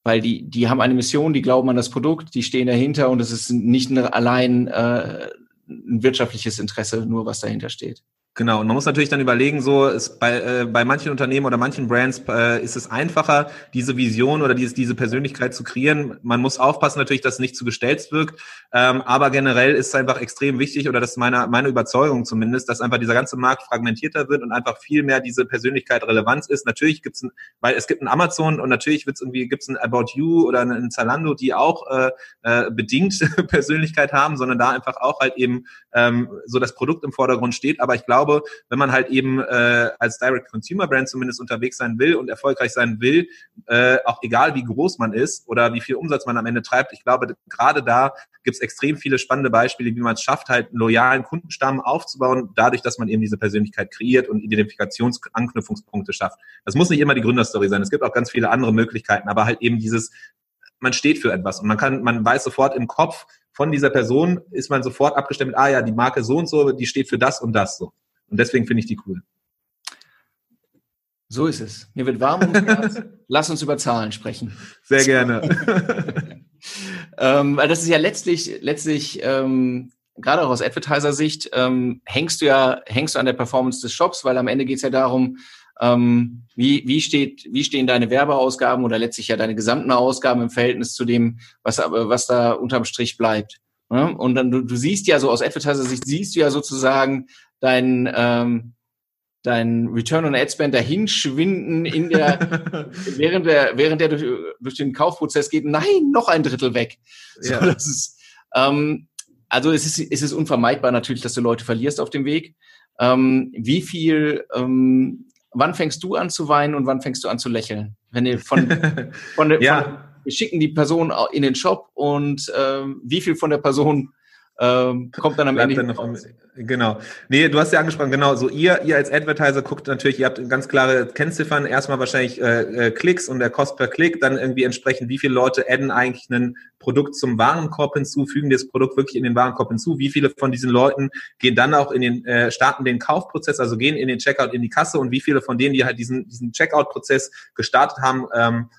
weil die die haben eine Mission, die glauben an das Produkt, die stehen dahinter und es ist nicht eine, allein äh, ein wirtschaftliches Interesse, nur was dahinter steht. Genau, und man muss natürlich dann überlegen, so ist bei, äh, bei manchen Unternehmen oder manchen Brands äh, ist es einfacher, diese Vision oder diese, diese Persönlichkeit zu kreieren. Man muss aufpassen natürlich, dass es nicht zu gestellt wirkt, ähm, aber generell ist es einfach extrem wichtig, oder das ist meine, meine Überzeugung zumindest, dass einfach dieser ganze Markt fragmentierter wird und einfach viel mehr diese Persönlichkeit Relevanz ist. Natürlich gibt's ein, weil es gibt ein Amazon und natürlich wird's irgendwie gibt's ein About You oder ein Zalando, die auch äh, äh, bedingt <laughs> Persönlichkeit haben, sondern da einfach auch halt eben ähm, so das Produkt im Vordergrund steht. Aber ich glaube, glaube, wenn man halt eben äh, als Direct-Consumer-Brand zumindest unterwegs sein will und erfolgreich sein will, äh, auch egal wie groß man ist oder wie viel Umsatz man am Ende treibt, ich glaube, gerade da gibt es extrem viele spannende Beispiele, wie man es schafft, halt einen loyalen Kundenstamm aufzubauen, dadurch, dass man eben diese Persönlichkeit kreiert und Identifikationsanknüpfungspunkte schafft. Das muss nicht immer die Gründerstory sein. Es gibt auch ganz viele andere Möglichkeiten, aber halt eben dieses man steht für etwas und man kann, man weiß sofort im Kopf, von dieser Person ist man sofort abgestimmt, ah ja, die Marke so und so, die steht für das und das so. Und deswegen finde ich die cool. So ist es. Mir wird warm ums Herz. <laughs> Lass uns über Zahlen sprechen. Sehr gerne. <laughs> ähm, weil das ist ja letztlich, letztlich ähm, gerade auch aus Advertiser-Sicht, ähm, hängst du ja hängst du an der Performance des Shops, weil am Ende geht es ja darum, ähm, wie, wie, steht, wie stehen deine Werbeausgaben oder letztlich ja deine gesamten Ausgaben im Verhältnis zu dem, was, was da unterm Strich bleibt. Ne? Und dann du, du siehst ja so aus Advertiser-Sicht, siehst du ja sozusagen dein, ähm, dein Return on Ad Spend dahin schwinden in der, <laughs> während der, während der durch, durch den Kaufprozess geht, nein, noch ein Drittel weg. So, ja. das ist, ähm, also es ist, es ist unvermeidbar natürlich, dass du Leute verlierst auf dem Weg. Ähm, wie viel, ähm, wann fängst du an zu weinen und wann fängst du an zu lächeln? Wenn ihr von, <laughs> von, von, ja. von wir schicken die Person in den Shop und ähm, wie viel von der Person ähm, kommt dann am Ende dann noch Genau. Nee, du hast ja angesprochen, genau, so ihr, ihr als Advertiser guckt natürlich, ihr habt ganz klare Kennziffern, erstmal wahrscheinlich äh, äh, Klicks und der Kost per Klick, dann irgendwie entsprechend, wie viele Leute adden eigentlich ein Produkt zum Warenkorb hinzu, fügen das Produkt wirklich in den Warenkorb hinzu, wie viele von diesen Leuten gehen dann auch in den, äh, starten den Kaufprozess, also gehen in den Checkout in die Kasse und wie viele von denen, die halt diesen, diesen Checkout-Prozess gestartet haben, ähm,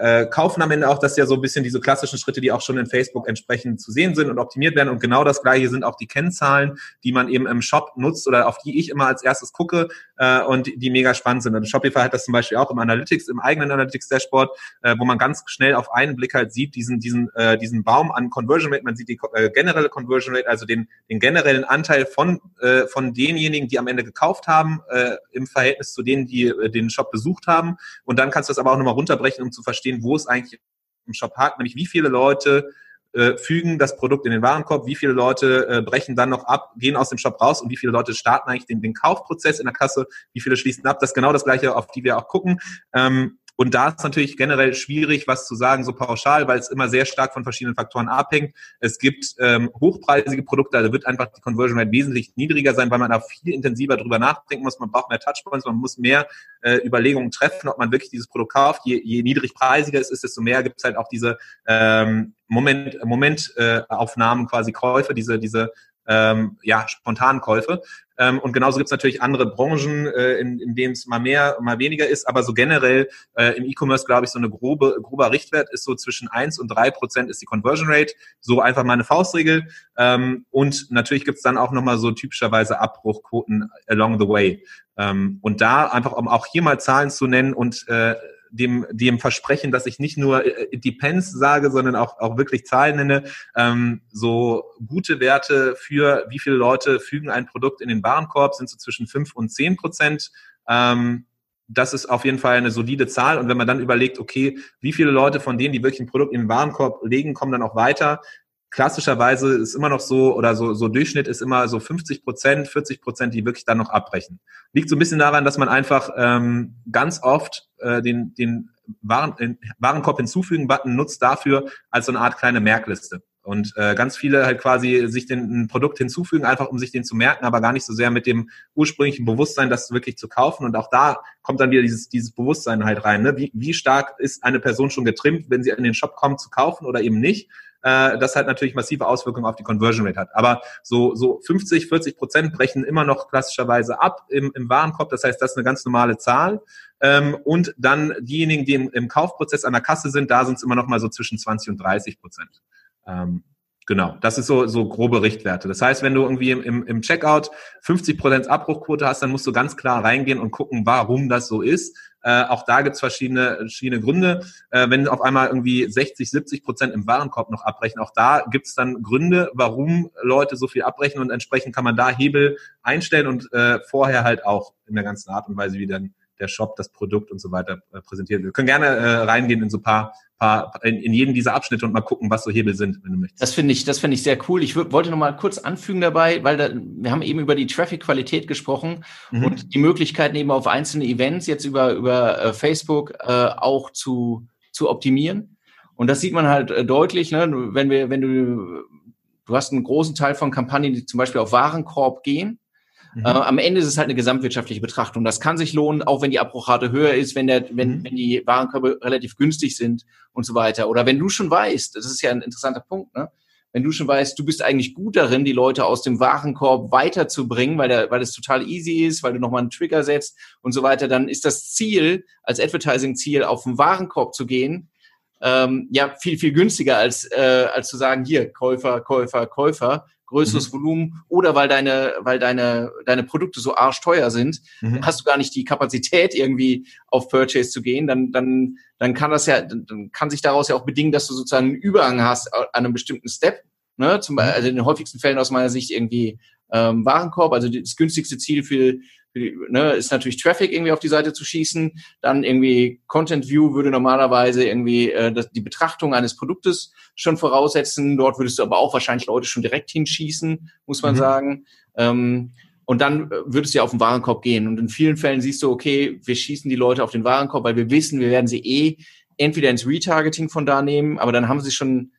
äh, kaufen am Ende auch, das ja so ein bisschen diese klassischen Schritte, die auch schon in Facebook entsprechend zu sehen sind und optimiert werden. Und genau das gleiche sind auch die Kennzahlen, die man eben im Shop nutzt oder auf die ich immer als erstes gucke äh, und die mega spannend sind. Und Shopify hat das zum Beispiel auch im Analytics, im eigenen Analytics-Dashboard, äh, wo man ganz schnell auf einen Blick halt sieht, diesen, diesen, äh, diesen Baum an Conversion Rate, man sieht die äh, generelle Conversion Rate, also den, den generellen Anteil von, äh, von denjenigen, die am Ende gekauft haben, äh, im Verhältnis zu denen, die äh, den Shop besucht haben. Und dann kannst du das aber auch nochmal runterbrechen, um zu verstehen, verstehen, wo es eigentlich im Shop hakt, nämlich wie viele Leute äh, fügen das Produkt in den Warenkorb, wie viele Leute äh, brechen dann noch ab, gehen aus dem Shop raus und wie viele Leute starten eigentlich den, den Kaufprozess in der Kasse, wie viele schließen ab. Das ist genau das Gleiche, auf die wir auch gucken. Ähm, und da ist natürlich generell schwierig, was zu sagen, so pauschal, weil es immer sehr stark von verschiedenen Faktoren abhängt. Es gibt ähm, hochpreisige Produkte, da wird einfach die Conversion Rate wesentlich niedriger sein, weil man da viel intensiver drüber nachdenken muss. Man braucht mehr Touchpoints, man muss mehr äh, Überlegungen treffen, ob man wirklich dieses Produkt kauft. Je, je niedrigpreisiger es ist, desto mehr gibt es halt auch diese ähm, Moment, Momentaufnahmen, äh, quasi Käufe, diese, diese ähm, ja, spontanen Käufe. Ähm, und genauso gibt es natürlich andere Branchen, äh, in, in denen es mal mehr, mal weniger ist. Aber so generell äh, im E-Commerce, glaube ich, so eine grobe, grober Richtwert ist so zwischen eins und drei Prozent ist die Conversion Rate. So einfach mal eine Faustregel. Ähm, und natürlich gibt es dann auch nochmal so typischerweise Abbruchquoten along the way. Ähm, und da einfach, um auch hier mal Zahlen zu nennen und äh, dem, dem Versprechen, dass ich nicht nur äh, Depends sage, sondern auch, auch wirklich Zahlen nenne, ähm, so gute Werte für wie viele Leute fügen ein Produkt in den Warenkorb, sind so zwischen fünf und zehn Prozent. Ähm, das ist auf jeden Fall eine solide Zahl. Und wenn man dann überlegt, okay, wie viele Leute von denen, die wirklich ein Produkt in den Warenkorb legen, kommen dann auch weiter, klassischerweise ist immer noch so, oder so, so Durchschnitt ist immer so 50 Prozent, 40 Prozent, die wirklich dann noch abbrechen. Liegt so ein bisschen daran, dass man einfach ähm, ganz oft äh, den, den Waren, Warenkorb hinzufügen-Button nutzt dafür als so eine Art kleine Merkliste. Und äh, ganz viele halt quasi sich den ein Produkt hinzufügen, einfach um sich den zu merken, aber gar nicht so sehr mit dem ursprünglichen Bewusstsein, das wirklich zu kaufen. Und auch da kommt dann wieder dieses, dieses Bewusstsein halt rein. Ne? Wie, wie stark ist eine Person schon getrimmt, wenn sie in den Shop kommt, zu kaufen oder eben nicht? Äh, das halt natürlich massive Auswirkungen auf die Conversion Rate hat. Aber so, so 50, 40 Prozent brechen immer noch klassischerweise ab im, im Warenkorb. Das heißt, das ist eine ganz normale Zahl. Ähm, und dann diejenigen, die im, im Kaufprozess an der Kasse sind, da sind es immer noch mal so zwischen 20 und 30 Prozent. Ähm, Genau, das ist so, so grobe Richtwerte. Das heißt, wenn du irgendwie im, im Checkout 50 Prozent Abbruchquote hast, dann musst du ganz klar reingehen und gucken, warum das so ist. Äh, auch da gibt's verschiedene, verschiedene Gründe. Äh, wenn auf einmal irgendwie 60, 70 Prozent im Warenkorb noch abbrechen, auch da gibt's dann Gründe, warum Leute so viel abbrechen und entsprechend kann man da Hebel einstellen und äh, vorher halt auch in der ganzen Art und Weise, wie dann der Shop das Produkt und so weiter äh, präsentiert. Wir können gerne äh, reingehen in so paar paar, in, in jedem dieser Abschnitte und mal gucken, was so Hebel sind, wenn du möchtest. Das finde ich, das finde ich sehr cool. Ich wollte noch mal kurz anfügen dabei, weil da, wir haben eben über die Traffic-Qualität gesprochen mhm. und die Möglichkeiten eben auf einzelne Events jetzt über, über äh, Facebook äh, auch zu, zu optimieren. Und das sieht man halt äh, deutlich, ne? wenn wir, wenn du, du hast einen großen Teil von Kampagnen, die zum Beispiel auf Warenkorb gehen, Mhm. Äh, am Ende ist es halt eine gesamtwirtschaftliche Betrachtung. Das kann sich lohnen, auch wenn die Abbruchrate höher ist, wenn, der, wenn, mhm. wenn die Warenkörbe relativ günstig sind und so weiter. Oder wenn du schon weißt, das ist ja ein interessanter Punkt, ne? wenn du schon weißt, du bist eigentlich gut darin, die Leute aus dem Warenkorb weiterzubringen, weil, der, weil es total easy ist, weil du nochmal einen Trigger setzt und so weiter, dann ist das Ziel, als Advertising-Ziel auf den Warenkorb zu gehen, ähm, ja viel, viel günstiger als, äh, als zu sagen, hier, Käufer, Käufer, Käufer, größeres mhm. Volumen oder weil deine, weil deine, deine Produkte so arschteuer sind, mhm. hast du gar nicht die Kapazität irgendwie auf Purchase zu gehen, dann, dann, dann kann das ja, dann kann sich daraus ja auch bedingen, dass du sozusagen einen Überhang hast an einem bestimmten Step. Ne? Zum, Beispiel, mhm. also in den häufigsten Fällen aus meiner Sicht irgendwie ähm, Warenkorb, also das günstigste Ziel für, ne, ist natürlich Traffic irgendwie auf die Seite zu schießen. Dann irgendwie Content View würde normalerweise irgendwie äh, das, die Betrachtung eines Produktes schon voraussetzen. Dort würdest du aber auch wahrscheinlich Leute schon direkt hinschießen, muss man mhm. sagen. Ähm, und dann äh, würdest du ja auf den Warenkorb gehen. Und in vielen Fällen siehst du, okay, wir schießen die Leute auf den Warenkorb, weil wir wissen, wir werden sie eh entweder ins Retargeting von da nehmen, aber dann haben sie schon,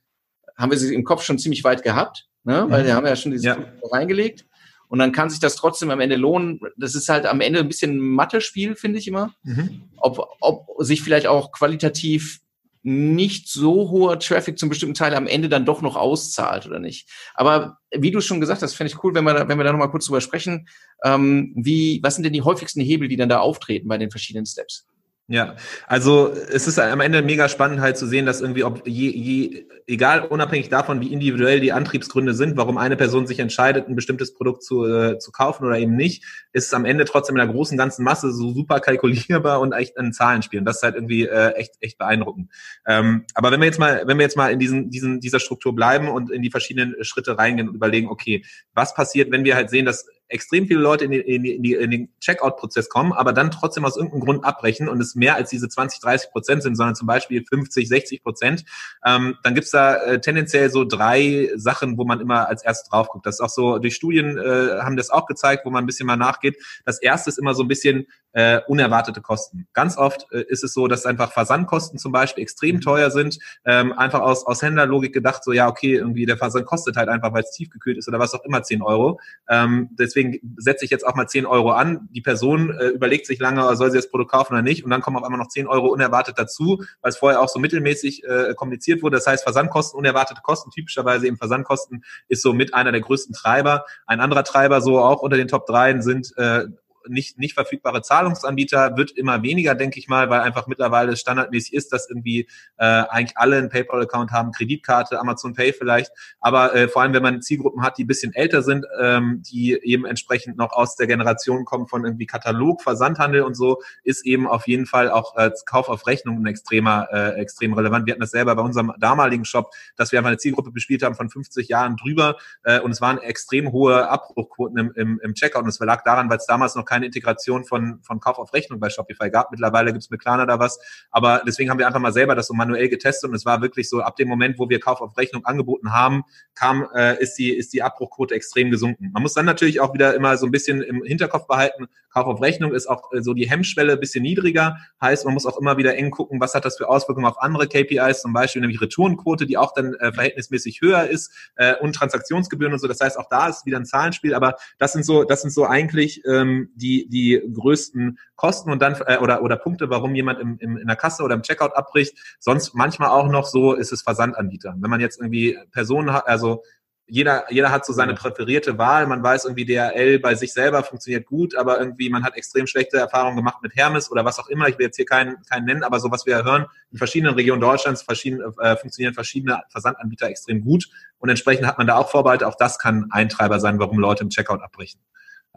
haben wir sie im Kopf schon ziemlich weit gehabt, ne? weil mhm. wir haben ja schon dieses ja. reingelegt. Und dann kann sich das trotzdem am Ende lohnen. Das ist halt am Ende ein bisschen ein Mathe-Spiel, finde ich immer. Mhm. Ob, ob sich vielleicht auch qualitativ nicht so hoher Traffic zum bestimmten Teil am Ende dann doch noch auszahlt oder nicht. Aber wie du schon gesagt hast, fände ich cool, wenn wir da, wenn wir da nochmal kurz drüber sprechen. Ähm, wie, was sind denn die häufigsten Hebel, die dann da auftreten bei den verschiedenen Steps? Ja, also es ist am Ende mega spannend halt zu sehen, dass irgendwie, ob je, je, egal unabhängig davon, wie individuell die Antriebsgründe sind, warum eine Person sich entscheidet, ein bestimmtes Produkt zu, äh, zu kaufen oder eben nicht, ist es am Ende trotzdem in der großen ganzen Masse so super kalkulierbar und echt in Zahlen spielen. Das ist halt irgendwie äh, echt, echt beeindruckend. Ähm, aber wenn wir jetzt mal, wenn wir jetzt mal in diesen, diesen, dieser Struktur bleiben und in die verschiedenen Schritte reingehen und überlegen, okay, was passiert, wenn wir halt sehen, dass extrem viele Leute in, die, in, die, in den Checkout-Prozess kommen, aber dann trotzdem aus irgendeinem Grund abbrechen und es mehr als diese 20, 30 Prozent sind, sondern zum Beispiel 50, 60 Prozent, ähm, dann gibt's da äh, tendenziell so drei Sachen, wo man immer als erstes drauf guckt. Das ist auch so, durch Studien äh, haben das auch gezeigt, wo man ein bisschen mal nachgeht. Das erste ist immer so ein bisschen äh, unerwartete Kosten. Ganz oft äh, ist es so, dass einfach Versandkosten zum Beispiel extrem mhm. teuer sind, ähm, einfach aus, aus Händlerlogik gedacht, so ja, okay, irgendwie der Versand kostet halt einfach, weil es tiefgekühlt ist oder was auch immer 10 Euro. Ähm, deswegen deswegen setze ich jetzt auch mal 10 Euro an. Die Person äh, überlegt sich lange, soll sie das Produkt kaufen oder nicht. Und dann kommen auf einmal noch 10 Euro unerwartet dazu, weil es vorher auch so mittelmäßig äh, kommuniziert wurde. Das heißt, Versandkosten, unerwartete Kosten, typischerweise eben Versandkosten, ist so mit einer der größten Treiber. Ein anderer Treiber, so auch unter den Top 3 sind äh, nicht, nicht verfügbare Zahlungsanbieter wird immer weniger, denke ich mal, weil einfach mittlerweile standardmäßig ist, dass irgendwie äh, eigentlich alle einen PayPal-Account haben, Kreditkarte, Amazon Pay vielleicht. Aber äh, vor allem, wenn man Zielgruppen hat, die bisschen älter sind, ähm, die eben entsprechend noch aus der Generation kommen von irgendwie Katalog, Versandhandel und so, ist eben auf jeden Fall auch äh, Kauf auf Rechnung ein extremer, äh, extrem relevant. Wir hatten das selber bei unserem damaligen Shop, dass wir einfach eine Zielgruppe bespielt haben von 50 Jahren drüber äh, und es waren extrem hohe Abbruchquoten im, im, im Checkout und es lag daran, weil es damals noch keine Integration von, von Kauf auf Rechnung bei Shopify gab. Mittlerweile gibt es mit Klarna da was. Aber deswegen haben wir einfach mal selber das so manuell getestet und es war wirklich so, ab dem Moment, wo wir Kauf auf Rechnung angeboten haben, kam, äh, ist die, ist die Abbruchquote extrem gesunken. Man muss dann natürlich auch wieder immer so ein bisschen im Hinterkopf behalten, Kauf auf Rechnung ist auch äh, so die Hemmschwelle ein bisschen niedriger. Heißt, man muss auch immer wieder eng gucken, was hat das für Auswirkungen auf andere KPIs, zum Beispiel nämlich Retourenquote, die auch dann äh, verhältnismäßig höher ist äh, und Transaktionsgebühren und so. Das heißt, auch da ist wieder ein Zahlenspiel, aber das sind so, das sind so eigentlich ähm, die, die größten Kosten und dann äh, oder oder Punkte, warum jemand im, im, in der Kasse oder im Checkout abbricht. Sonst manchmal auch noch so ist es Versandanbieter. Wenn man jetzt irgendwie Personen hat, also jeder, jeder hat so seine präferierte Wahl. Man weiß irgendwie, DRL bei sich selber funktioniert gut, aber irgendwie man hat extrem schlechte Erfahrungen gemacht mit Hermes oder was auch immer. Ich will jetzt hier keinen, keinen nennen, aber so was wir hören, in verschiedenen Regionen Deutschlands verschieden, äh, funktionieren verschiedene Versandanbieter extrem gut und entsprechend hat man da auch Vorbehalte. Auch das kann Eintreiber sein, warum Leute im Checkout abbrechen.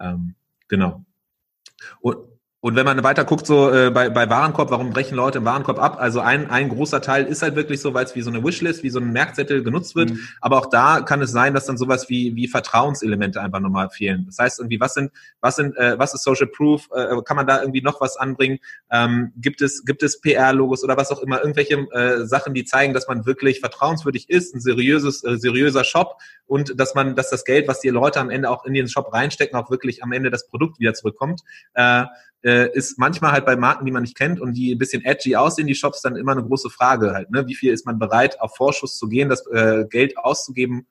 Ähm, genau. Und, und wenn man weiter guckt, so äh, bei, bei Warenkorb, warum brechen Leute im Warenkorb ab? Also ein, ein großer Teil ist halt wirklich so, weil es wie so eine Wishlist, wie so ein Merkzettel genutzt wird. Mhm. Aber auch da kann es sein, dass dann sowas wie, wie Vertrauenselemente einfach nochmal fehlen. Das heißt irgendwie, was sind, was sind, äh, was ist Social Proof? Äh, kann man da irgendwie noch was anbringen? Ähm, gibt es, gibt es PR-Logos oder was auch immer, irgendwelche äh, Sachen, die zeigen, dass man wirklich vertrauenswürdig ist, ein seriöses, äh, seriöser Shop und dass man, dass das Geld, was die Leute am Ende auch in den Shop reinstecken, auch wirklich am Ende das Produkt wieder zurückkommt. Äh, äh, ist manchmal halt bei Marken, die man nicht kennt und die ein bisschen edgy aussehen, die Shops, dann immer eine große Frage halt. Ne? Wie viel ist man bereit, auf Vorschuss zu gehen, das äh, Geld auszugeben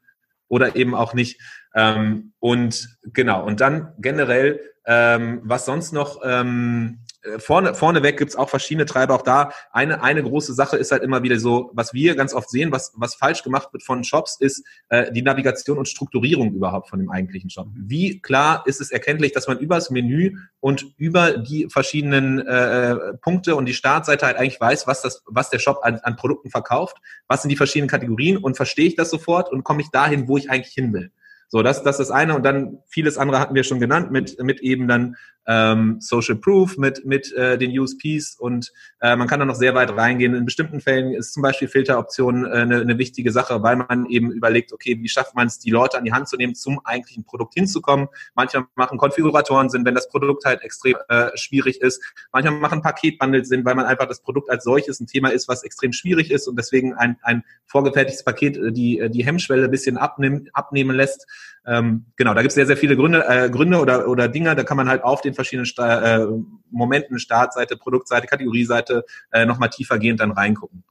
oder eben auch nicht? Ähm, und genau, und dann generell, ähm, was sonst noch ähm, äh, vorne, vorneweg gibt's auch verschiedene Treiber. Auch da eine, eine große Sache ist halt immer wieder so, was wir ganz oft sehen, was, was falsch gemacht wird von Shops, ist äh, die Navigation und Strukturierung überhaupt von dem eigentlichen Shop. Wie klar ist es erkenntlich, dass man übers Menü und über die verschiedenen äh, Punkte und die Startseite halt eigentlich weiß, was, das, was der Shop an, an Produkten verkauft, was sind die verschiedenen Kategorien und verstehe ich das sofort und komme ich dahin, wo ich eigentlich hin will. So, das, das ist das eine. Und dann vieles andere hatten wir schon genannt mit, mit eben dann ähm, Social Proof, mit, mit äh, den USPs und äh, man kann da noch sehr weit reingehen. In bestimmten Fällen ist zum Beispiel Filteroption äh, eine, eine wichtige Sache, weil man eben überlegt, okay, wie schafft man es, die Leute an die Hand zu nehmen, zum eigentlichen Produkt hinzukommen. Manchmal machen Konfiguratoren Sinn, wenn das Produkt halt extrem äh, schwierig ist. Manchmal machen Paketbundles Sinn, weil man einfach das Produkt als solches ein Thema ist, was extrem schwierig ist und deswegen ein, ein vorgefertigtes Paket äh, die, äh, die Hemmschwelle ein bisschen abnehmen, abnehmen lässt. Ähm, genau, da gibt es sehr, sehr viele Gründe, äh, Gründe oder, oder Dinge, da kann man halt auf den verschiedenen Sta äh, Momenten, Startseite, Produktseite, Kategorieseite äh, nochmal tiefergehend dann reingucken.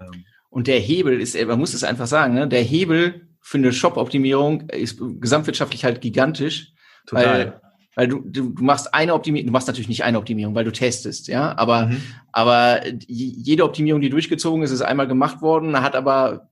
Ähm. Und der Hebel ist, man muss es einfach sagen, ne? der Hebel für eine Shop-Optimierung ist gesamtwirtschaftlich halt gigantisch. Total. Weil, weil du, du, du machst eine Optimierung, du machst natürlich nicht eine Optimierung, weil du testest, ja, aber, mhm. aber jede Optimierung, die durchgezogen ist, ist einmal gemacht worden, hat aber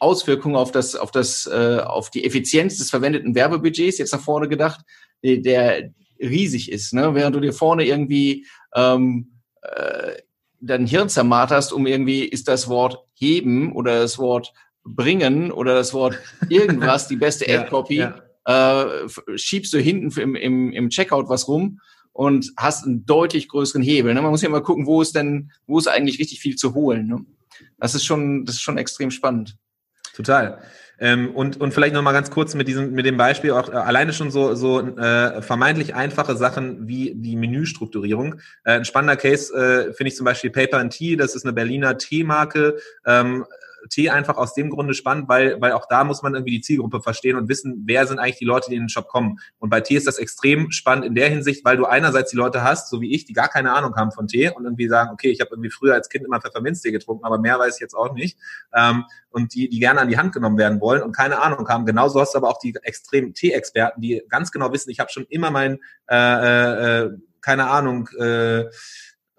Auswirkungen auf das, auf das, äh, auf die Effizienz des verwendeten Werbebudgets jetzt nach vorne gedacht, der riesig ist. Ne? Während du dir vorne irgendwie ähm, äh, dein Hirn zermarterst, um irgendwie ist das Wort heben oder das Wort bringen oder das Wort <laughs> irgendwas die beste Ad-Copy, ja, ja. äh, schiebst du hinten im, im, im Checkout was rum und hast einen deutlich größeren Hebel. Ne? Man muss ja mal gucken, wo ist denn, wo ist eigentlich richtig viel zu holen. Ne? Das ist schon, das ist schon extrem spannend. Total. Ähm, und, und vielleicht nochmal ganz kurz mit diesem, mit dem Beispiel auch äh, alleine schon so, so äh, vermeintlich einfache Sachen wie die Menüstrukturierung. Äh, ein spannender Case äh, finde ich zum Beispiel Paper and Tea, das ist eine Berliner Teemarke. Ähm, Tee einfach aus dem Grunde spannend, weil, weil auch da muss man irgendwie die Zielgruppe verstehen und wissen, wer sind eigentlich die Leute, die in den Shop kommen. Und bei Tee ist das extrem spannend in der Hinsicht, weil du einerseits die Leute hast, so wie ich, die gar keine Ahnung haben von Tee und irgendwie sagen, okay, ich habe irgendwie früher als Kind immer Pfefferminztee getrunken, aber mehr weiß ich jetzt auch nicht. Ähm, und die, die gerne an die Hand genommen werden wollen und keine Ahnung haben. Genauso hast du aber auch die extremen Tee-Experten, die ganz genau wissen, ich habe schon immer mein, äh, äh, äh keine Ahnung, äh,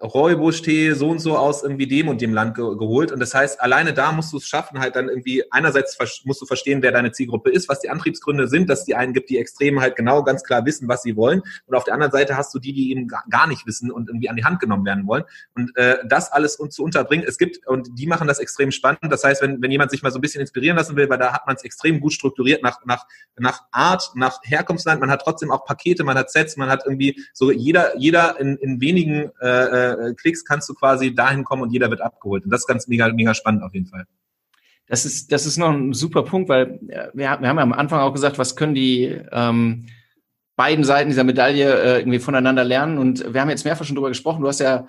Räubusch-Tee so und so aus irgendwie dem und dem Land ge geholt. Und das heißt, alleine da musst du es schaffen, halt dann irgendwie, einerseits musst du verstehen, wer deine Zielgruppe ist, was die Antriebsgründe sind, dass die einen gibt, die extrem halt genau ganz klar wissen, was sie wollen. Und auf der anderen Seite hast du die, die eben gar nicht wissen und irgendwie an die Hand genommen werden wollen. Und äh, das alles uns zu unterbringen, es gibt, und die machen das extrem spannend. Das heißt, wenn, wenn jemand sich mal so ein bisschen inspirieren lassen will, weil da hat man es extrem gut strukturiert nach, nach, nach Art, nach Herkunftsland, man hat trotzdem auch Pakete, man hat Sets, man hat irgendwie so jeder, jeder in, in wenigen äh, äh, Klicks kannst du quasi dahin kommen und jeder wird abgeholt. Und das ist ganz mega, mega spannend auf jeden Fall. Das ist, das ist noch ein super Punkt, weil wir, wir haben ja am Anfang auch gesagt, was können die ähm, beiden Seiten dieser Medaille äh, irgendwie voneinander lernen. Und wir haben jetzt mehrfach schon drüber gesprochen. Du hast ja,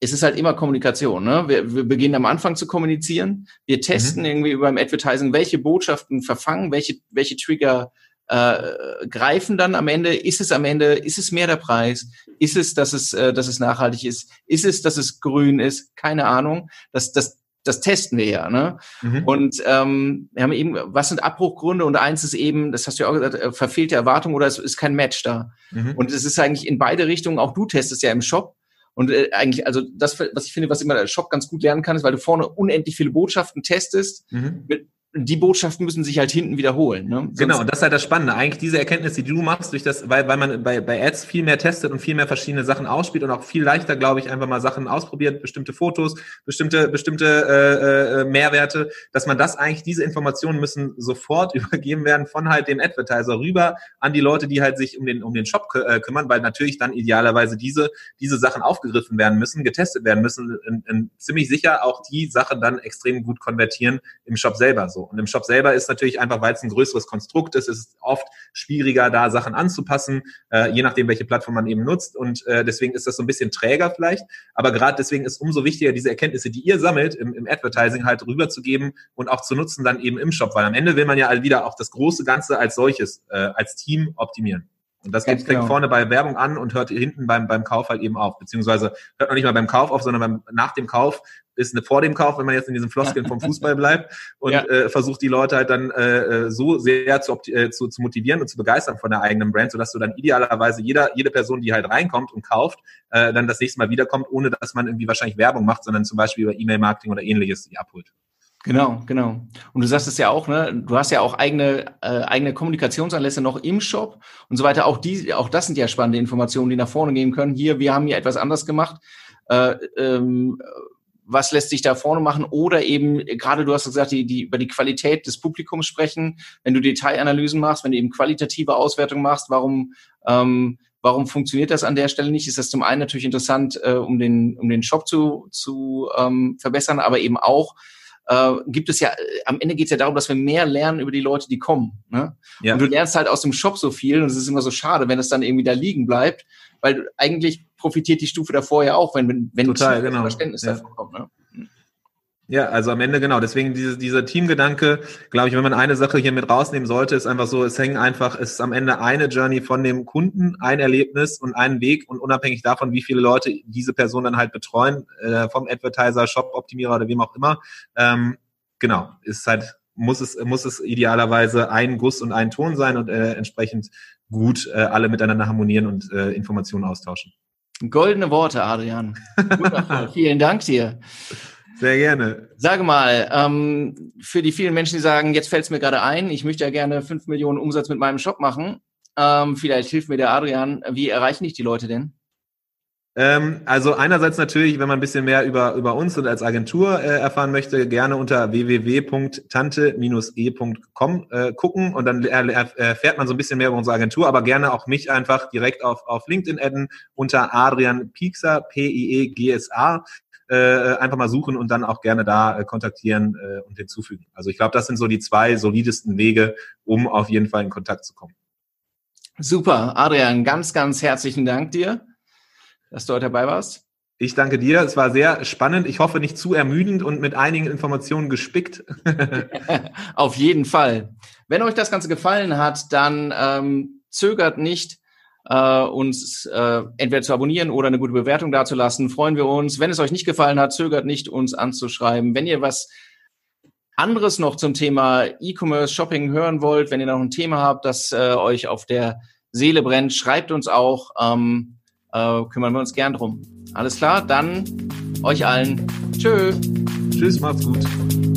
es ist halt immer Kommunikation. Ne? Wir, wir beginnen am Anfang zu kommunizieren. Wir testen mhm. irgendwie über dem Advertising, welche Botschaften verfangen, welche, welche Trigger äh, greifen dann am Ende, ist es am Ende, ist es mehr der Preis, ist es, dass es, äh, dass es nachhaltig ist, ist es, dass es grün ist, keine Ahnung, das, das, das testen wir ja, ne? Mhm. Und ähm, wir haben eben, was sind Abbruchgründe? Und eins ist eben, das hast du ja auch gesagt, äh, verfehlte Erwartung oder es ist kein Match da. Mhm. Und es ist eigentlich in beide Richtungen, auch du testest ja im Shop. Und äh, eigentlich, also das, was ich finde, was immer der Shop ganz gut lernen kann, ist, weil du vorne unendlich viele Botschaften testest, mhm. mit die Botschaften müssen sich halt hinten wiederholen. Ne? genau, und das ist halt das Spannende. Eigentlich diese Erkenntnis, die du machst, durch das, weil, weil man bei, bei Ads viel mehr testet und viel mehr verschiedene Sachen ausspielt und auch viel leichter, glaube ich, einfach mal Sachen ausprobiert, bestimmte Fotos, bestimmte, bestimmte äh, äh, Mehrwerte, dass man das eigentlich, diese Informationen müssen sofort <laughs> übergeben werden von halt dem Advertiser rüber an die Leute, die halt sich um den, um den Shop äh, kümmern, weil natürlich dann idealerweise diese, diese Sachen aufgegriffen werden müssen, getestet werden müssen, in, in, ziemlich sicher auch die Sachen dann extrem gut konvertieren im Shop selber so. Und im Shop selber ist natürlich einfach, weil es ein größeres Konstrukt ist, ist es oft schwieriger, da Sachen anzupassen, äh, je nachdem, welche Plattform man eben nutzt. Und äh, deswegen ist das so ein bisschen träger vielleicht. Aber gerade deswegen ist umso wichtiger, diese Erkenntnisse, die ihr sammelt, im, im Advertising halt rüberzugeben und auch zu nutzen dann eben im Shop. Weil am Ende will man ja wieder auch das große Ganze als solches, äh, als Team optimieren. Und das fängt genau. vorne bei Werbung an und hört hinten beim, beim Kauf halt eben auf. Beziehungsweise hört man nicht mal beim Kauf auf, sondern beim, nach dem Kauf ist eine vor dem Kauf, wenn man jetzt in diesen Floskeln vom Fußball <laughs> bleibt und ja. äh, versucht die Leute halt dann äh, äh so sehr zu, äh, zu, zu motivieren und zu begeistern von der eigenen Brand, sodass du dann idealerweise jeder, jede Person, die halt reinkommt und kauft, äh, dann das nächste Mal wiederkommt, ohne dass man irgendwie wahrscheinlich Werbung macht, sondern zum Beispiel über E-Mail-Marketing oder ähnliches die abholt. Genau, genau. Und du sagst es ja auch, ne? Du hast ja auch eigene äh, eigene Kommunikationsanlässe noch im Shop und so weiter. Auch die, auch das sind ja spannende Informationen, die nach vorne gehen können. Hier, wir haben hier etwas anders gemacht. Äh, ähm, was lässt sich da vorne machen? Oder eben gerade, du hast gesagt, die, die über die Qualität des Publikums sprechen. Wenn du Detailanalysen machst, wenn du eben qualitative Auswertung machst, warum ähm, Warum funktioniert das an der Stelle nicht? Ist das zum einen natürlich interessant, äh, um den um den Shop zu zu ähm, verbessern, aber eben auch äh, gibt es ja, äh, am Ende geht es ja darum, dass wir mehr lernen über die Leute, die kommen. Ne? Ja. Und du lernst halt aus dem Shop so viel und es ist immer so schade, wenn es dann irgendwie da liegen bleibt, weil eigentlich profitiert die Stufe davor ja auch, wenn, wenn, wenn Total, genau. Verständnis ja. davon kommt. Ne? Ja, also am Ende genau. Deswegen diese, dieser Teamgedanke, glaube ich, wenn man eine Sache hier mit rausnehmen sollte, ist einfach so, es hängen einfach, es ist am Ende eine Journey von dem Kunden, ein Erlebnis und ein Weg und unabhängig davon, wie viele Leute diese Person dann halt betreuen, äh, vom Advertiser, Shop-Optimierer oder wem auch immer, ähm, genau, ist halt, muss es, muss es idealerweise ein Guss und ein Ton sein und äh, entsprechend gut äh, alle miteinander harmonieren und äh, Informationen austauschen. Goldene Worte, Adrian. <laughs> Wundervoll. Vielen Dank dir. Sehr gerne. Sage mal, ähm, für die vielen Menschen, die sagen, jetzt fällt es mir gerade ein, ich möchte ja gerne fünf Millionen Umsatz mit meinem Shop machen, ähm, vielleicht hilft mir der Adrian. Wie erreichen dich die Leute denn? Ähm, also einerseits natürlich, wenn man ein bisschen mehr über, über uns und als Agentur äh, erfahren möchte, gerne unter www.tante-e.com äh, gucken und dann erfährt man so ein bisschen mehr über unsere Agentur, aber gerne auch mich einfach direkt auf, auf LinkedIn adden unter Adrian Piekser, P-I-E-G-S-A einfach mal suchen und dann auch gerne da äh, kontaktieren äh, und hinzufügen. Also ich glaube, das sind so die zwei solidesten Wege, um auf jeden Fall in Kontakt zu kommen. Super, Adrian, ganz, ganz herzlichen Dank dir, dass du heute dabei warst. Ich danke dir. Es war sehr spannend. Ich hoffe nicht zu ermüdend und mit einigen Informationen gespickt. <laughs> Auf jeden Fall. Wenn euch das Ganze gefallen hat, dann ähm, zögert nicht, äh, uns äh, entweder zu abonnieren oder eine gute Bewertung dazulassen. Freuen wir uns. Wenn es euch nicht gefallen hat, zögert nicht, uns anzuschreiben. Wenn ihr was anderes noch zum Thema E-Commerce Shopping hören wollt, wenn ihr noch ein Thema habt, das äh, euch auf der Seele brennt, schreibt uns auch. Ähm, äh, kümmern wir uns gern drum. Alles klar, dann euch allen. Tschö. Tschüss, macht's gut.